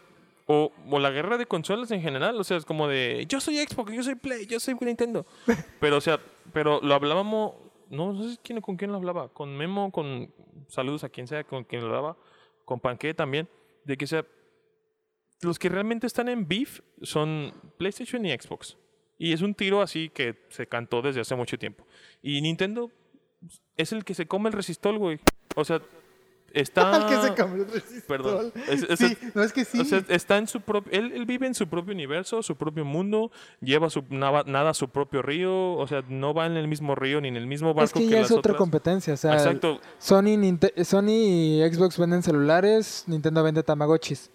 o, o la guerra de consolas en general, o sea, es como de, yo soy Xbox, yo soy Play, yo soy Nintendo. Pero, o sea, pero lo hablábamos, no, no sé quién, con quién hablaba, con Memo, con saludos a quien sea, con quien hablaba, con Panque también, de que, sea, los que realmente están en beef son PlayStation y Xbox. Y es un tiro así que se cantó desde hace mucho tiempo. Y Nintendo es el que se come el resistol, güey. O sea, está... Al que se cambió el. Perdón. Es- es- sí, no es que sí. O sea, está en su propio. Él, él vive en su propio universo, su propio mundo, lleva su, nada, nada a su propio río, o sea, no va en el mismo río ni en el mismo barco Es que ya las es otra otras. competencia. O sea, Exacto. Sony, Ninte- Sony y Xbox venden celulares, Nintendo vende Tamagotchis.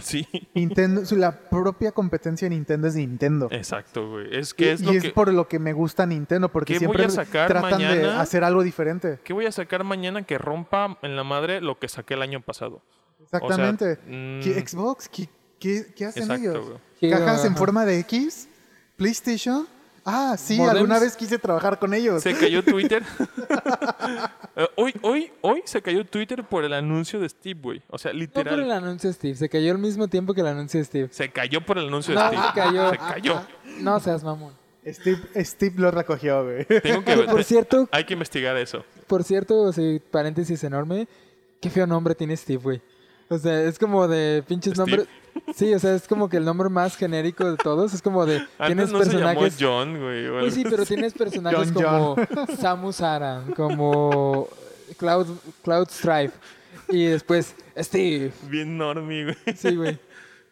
Sí, Nintendo, la propia competencia de Nintendo es Nintendo. exacto, güey. Es que y es lo y es que. por lo que me gusta Nintendo, porque ¿Qué voy siempre tratan de hacer algo diferente. ¿Qué voy a sacar mañana que rompa en la madre lo que saqué el año pasado? Exactamente. mm, ¿Qué- Xbox, ¿qué, qué, qué hacen Exacto, ellos? güey. ¿Cajas en ajá. forma de X? ¿PlayStation? Ah, sí, Modems. alguna vez quise trabajar con ellos. Se cayó Twitter. Eh, hoy, hoy, hoy se cayó Twitter por el anuncio de Steve, güey. O sea, No por literal. el anuncio de Steve, se cayó al mismo tiempo que el anuncio de Steve. Se cayó por el anuncio de Steve. se cayó. Se cayó. No seas mamón. Steve, Steve lo recogió, güey. Tengo que Oye, por cierto, Hay que investigar eso. por cierto, sí, paréntesis enorme, qué feo nombre tiene Steve, güey. O sea, es como de pinches Steve. nombres. Sí, o sea, es como que el nombre más genérico de todos. Es como de. Antes tienes no se llamó personajes. John, güey. o Pues sí, pero tienes personajes John como Samus Aran, como Cloud, Cloud Strife. Y después Steve. Bien normie, güey. Sí, güey.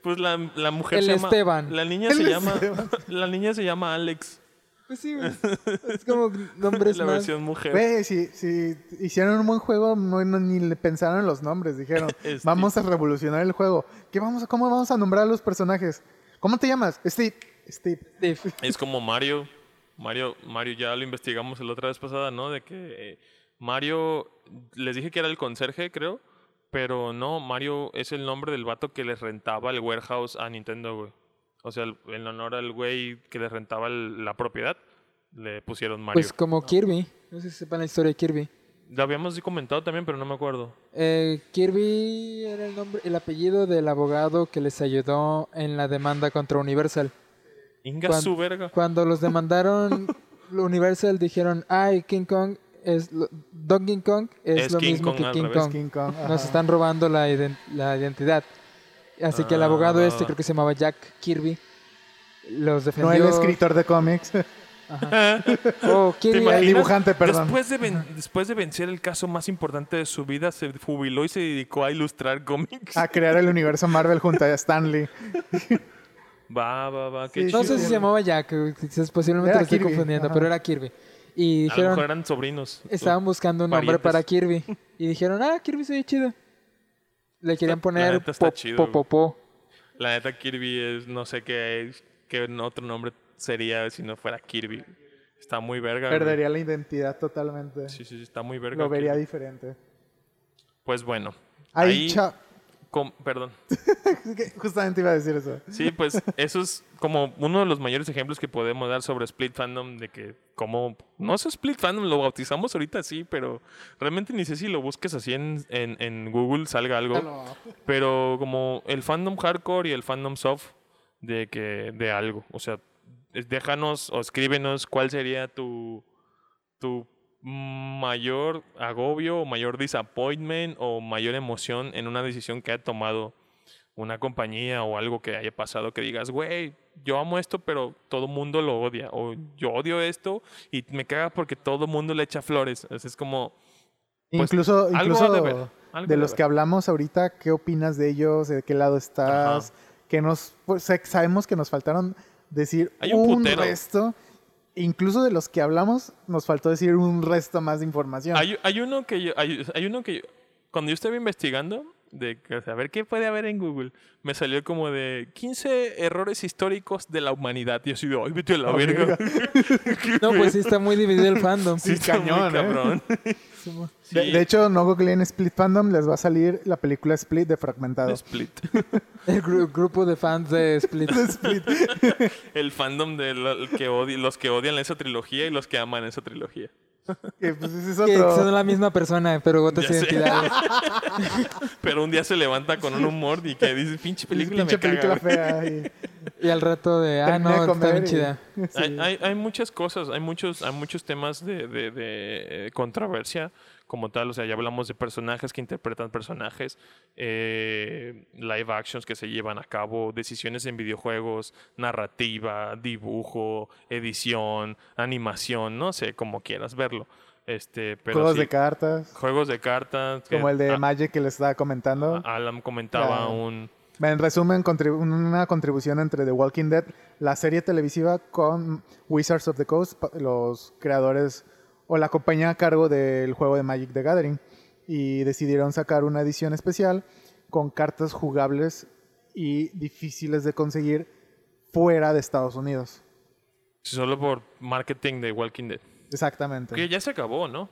Pues la, la mujer El se llama... Esteban. La niña El se llama... Esteban. La niña se llama Alex. Pues sí, güey. Es como nombres la más. versión mujer. Güey, si, si hicieron un buen juego, no, no- ni le pensaron en los nombres. Dijeron, Steve. vamos a revolucionar el juego. ¿Qué vamos a, ¿Cómo vamos a nombrar a los personajes? ¿Cómo te llamas? Steve. Steve. Steve. Es como Mario. Mario, Mario ya lo investigamos la otra vez pasada, ¿no? De que eh, Mario... Les dije que era el conserje, creo. Pero no, Mario es el nombre del vato que les rentaba el warehouse a Nintendo, güey. O sea, en honor al güey que les rentaba el- la propiedad, le pusieron Mario. Pues como Kirby. No sé si sepan la historia de Kirby. Lo habíamos comentado también, pero no me acuerdo. Eh, Kirby era el nombre, el apellido del abogado que les ayudó en la demanda contra Universal. Inga Cuan- su verga. Cuando los demandaron, Universal dijeron, ay, King Kong es lo- Donkey Kong es, Es lo King mismo Kong que King. Kong. King Kong. Nos están robando la, iden- la identidad. Así que el Ah, abogado va, este, creo que se llamaba Jack Kirby, los No defendió. el escritor de cómics. Ajá. Oh, Kirby. el dibujante, perdón. Después de, ven- después de vencer el caso más importante de su vida, se jubiló y se dedicó a ilustrar cómics. a crear el universo Marvel junto a Stan Lee. Va, va, va. Qué Sí, chido. No sé si se llamaba Jack, eh, quizás posiblemente Era lo estoy Kirby, confundiendo, ajá. pero era Kirby. Y A lo dijeron, mejor eran sobrinos. estaban buscando un nombre parientes. para Kirby. Y dijeron, ah, Kirby se ve chido. Le querían la poner neta está po- chido, po- güey. po- po. La neta Kirby es, no sé qué, qué otro nombre sería si no fuera Kirby. Está muy verga. güey. Perdería la identidad totalmente. Sí, sí, sí, está muy verga. Lo vería Kirby. diferente. Pues bueno. Ahí, Ahí, cha- com- perdón. Justamente iba a decir eso. Sí, pues eso es como uno de los mayores ejemplos que podemos dar sobre Split Fandom, de que como, no es Split Fandom, lo bautizamos ahorita así, pero realmente ni sé si lo busques así en, en, en Google, salga algo. Pero como el fandom hardcore y el fandom soft de que de algo. O sea, déjanos o escríbenos cuál sería tu, tu mayor agobio o mayor disappointment o mayor emoción en una decisión que haya tomado una compañía o algo que haya pasado que digas, güey, yo amo esto, pero todo el mundo lo odia. O yo odio esto y me caga porque todo el mundo le echa flores. Es como... Pues, incluso incluso ha de ver, de ha de los ver. que hablamos ahorita, ¿qué opinas de ellos? ¿De qué lado estás? Que nos, pues, sabemos que nos faltaron decir Hay un un, putero. resto. Incluso de los que hablamos, nos faltó decir un resto más de información. Hay, hay uno que yo, hay, uno que yo- cuando yo estaba investigando de que, a ver qué puede haber en Google, me salió como de 15 errores históricos de la humanidad. Y yo así de, ay, vete a la Oh, verga. No, pues sí está muy dividido el fandom. Sí, cañón, ¿eh? cabrón. De, Sí. de hecho, no googleen Split Fandom, les va a salir la película Split de Fragmentado. Split. El gru- grupo de fans de Split. Split. El fandom de lo- que odi- los que odian esa trilogía y los que aman esa trilogía. que pues ese es que otro. son la misma persona, pero otras identidades. Pero un día se levanta con un humor y que dice, pinche película pinche me película güey". fea. y- Y al rato de, ah, Terminé no, está bien y- chida. sí. Hay, hay, hay muchas cosas, hay muchos, hay muchos temas de, de- de, eh, controversia como tal. O sea, ya hablamos de personajes que interpretan personajes, eh, live actions que se llevan a cabo, decisiones en videojuegos, narrativa, dibujo, edición, animación, no sé, como quieras verlo. Este, pero Juegos sí, de cartas. juegos de cartas. que Como el de a- Magic que les estaba comentando. Alan comentaba un... En resumen, contribu- una contribución entre The Walking Dead, la serie televisiva con Wizards of the Coast, los creadores o la compañía a cargo del juego de Magic the Gathering. Y decidieron sacar una edición especial con cartas jugables y difíciles de conseguir fuera de Estados Unidos. Solo por marketing de Walking Dead. Exactamente. Que ya se acabó, ¿no?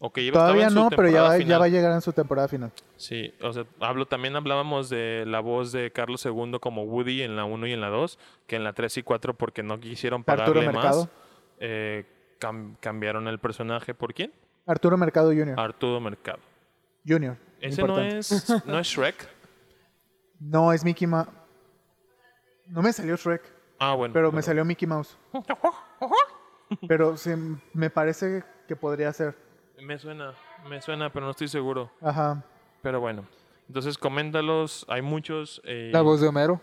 O que iba- Todavía no, pero ya va, ya va a llegar en su temporada final. Sí, o sea, hablo, también hablábamos de la voz de Carlos II como Woody en la 1 y en la 2, que en la 3 y 4 porque no quisieron Arturo pagarle Mercado. más, eh, cam- cambiaron el personaje. ¿Por quién? Arturo Mercado Jr. Arturo Mercado. Junior. Ese importante. no es, no es Shrek. No, es Mickey Mouse. No me salió Shrek. Ah, bueno. Pero me salió Mickey Mouse. Pero sí, me parece que podría ser. Me suena, me suena, pero no estoy seguro. Ajá. Pero bueno. Entonces, coméntalos. Hay muchos. eh, La voz de Homero.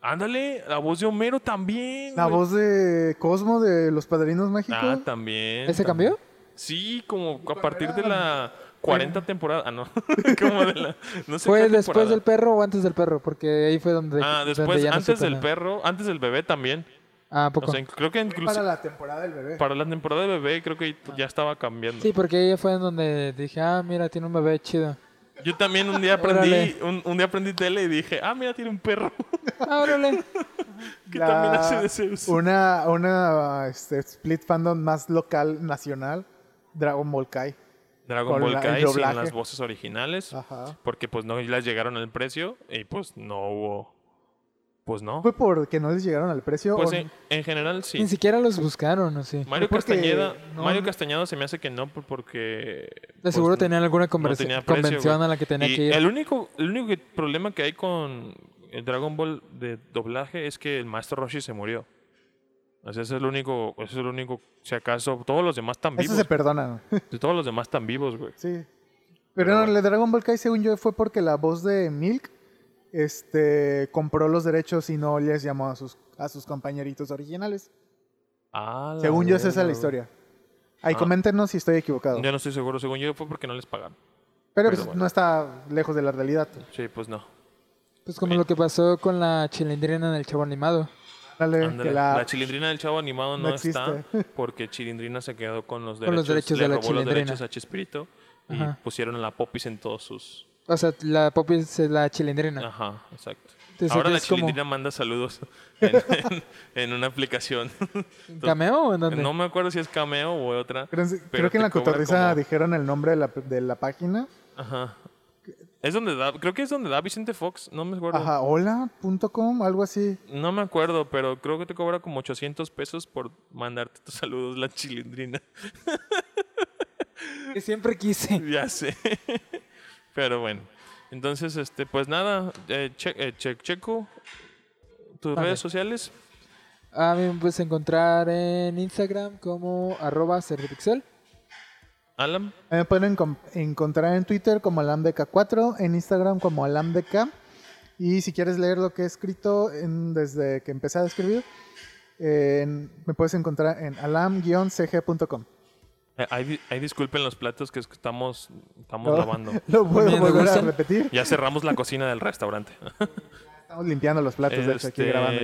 Ándale, la voz de Homero también. La güey. voz de Cosmo de Los Padrinos Mágicos. Ah, también. ¿Ese también. cambió? Sí, como a partir de la 40 temporada. Ah, no. como de la. No sé ¿Fue qué después temporada. del perro o antes del perro? Porque ahí fue donde. Ah, donde después, ya antes del nada. perro, antes del bebé también. Ah, ¿a O poco? sea, creo que incluso para para la, la temporada del bebé. temporada de bebé, creo que ya estaba cambiando. Sí, porque ahí fue en donde dije, ah, mira, tiene un bebé chido. Yo también un día aprendí, un, un día aprendí tele y dije, ah, mira, tiene un perro Ah, órale. que La- también hace de Zeus. Una, una este, split fandom más local, nacional. Dragon Ball Kai. Dragon Ball Kai sin las voces originales, Ajá. porque pues no les llegaron al precio y pues no hubo, pues no. ¿Fue porque no les llegaron al precio? Pues o- en, en general sí. Ni siquiera los buscaron, ¿o sí? Mario Castañeda, no- Mario Castañeda se me hace que no por- porque De pues, seguro no- tenían alguna no conversa- tenía precio, convención güey. a la que tenía Y que ir. El único, el único problema que hay con el Dragon Ball de doblaje es que el maestro Roshi se murió. O sea, ese es el único, ese es el único, si acaso, todos los demás están Eso vivos. se perdona. Todos los demás están vivos, güey. sí. Pero no, el de Dragon Ball Kai, según yo, fue porque la voz de Milk este, compró los derechos y no les llamó a sus, a sus compañeritos originales. Ah, la Según yo, esa es la historia. Ahí Ah. coméntenos si estoy equivocado. Yo no estoy seguro. Según yo fue porque no les pagaron. Pero pero pues, bueno. no está lejos de la realidad. Sí, pues no. Pues como lo que pasó con la chilindrina en el chavo animado. Dale, la... la, chilindrina del chavo animado no, no está porque Chilindrina se quedó con los derechos, Con los derechos le de la robó los Chilindrina. derechos a Chespirito y Ajá. pusieron a la Popis en todos sus... O sea, la Poppy es la chilindrina. Ajá, exacto. Entonces, Ahora la como Chilindrina manda saludos en, en- en una aplicación. un cameo o en dónde? No me acuerdo si es Cameo o otra. Creo, pero creo que en la cotorriza como- dijeron el nombre de la, de la página. Ajá. Es donde da, creo que es donde da Vicente Fox, no me acuerdo. Ajá, hola.com, algo así. No me acuerdo, pero creo que te cobra como 800 pesos por mandarte tus saludos la chilindrina. Que siempre quise. ya sé. Pero bueno. Entonces, este, pues nada, eh, che- eh, che- checo, tus Vale. redes sociales. A mí me puedes encontrar en Instagram como arroba servipixel. Alan, Me pueden encontrar en Twitter como alamdk4, en Instagram como alamdk. Y si quieres leer lo que he escrito en- desde que empecé a escribir, en- me puedes encontrar en alam-cg.com. eh, ahí, ahí disculpen los platos que es que estamos, estamos No. lavando. Lo puedo Bien, ¿te volver a repetir. Ya cerramos la cocina del restaurante. Estamos limpiando los platos, de hecho, aquí Este, grabando.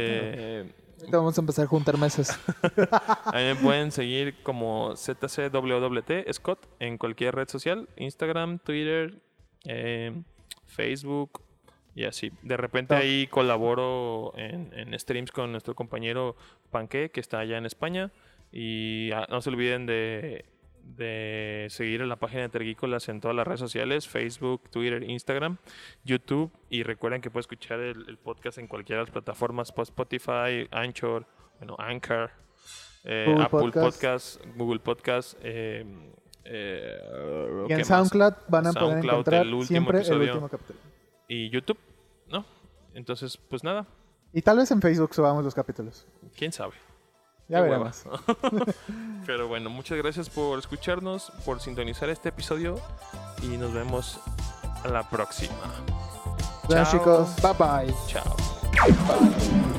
Ahorita vamos a empezar a juntar mesas. Ahí me pueden seguir como ZCWWT Scott en cualquier red social, Instagram, Twitter, eh, Facebook y así. De repente ahí colaboro en, en streams con nuestro compañero Panque, que está allá en España. Y ah, no se olviden de, de seguir en la página de Tergícolas en todas las redes sociales, Facebook, Twitter, Instagram, YouTube. Y recuerden que pueden escuchar el, el podcast en cualquiera de las plataformas, pues, Spotify, Anchor, bueno, Anchor, eh, Google Apple Podcast. Podcast, Google Podcast. eh, eh, Y ¿qué en más? SoundCloud van a poder encontrar el siempre episodio. el último capítulo. Y YouTube, ¿no? Entonces, pues nada, Y tal vez en Facebook subamos los capítulos. quién sabe. Ya veremos. Pero bueno, muchas gracias por escucharnos, por sintonizar este episodio y nos vemos a la próxima. Chao. chicos. Bye bye. Chao.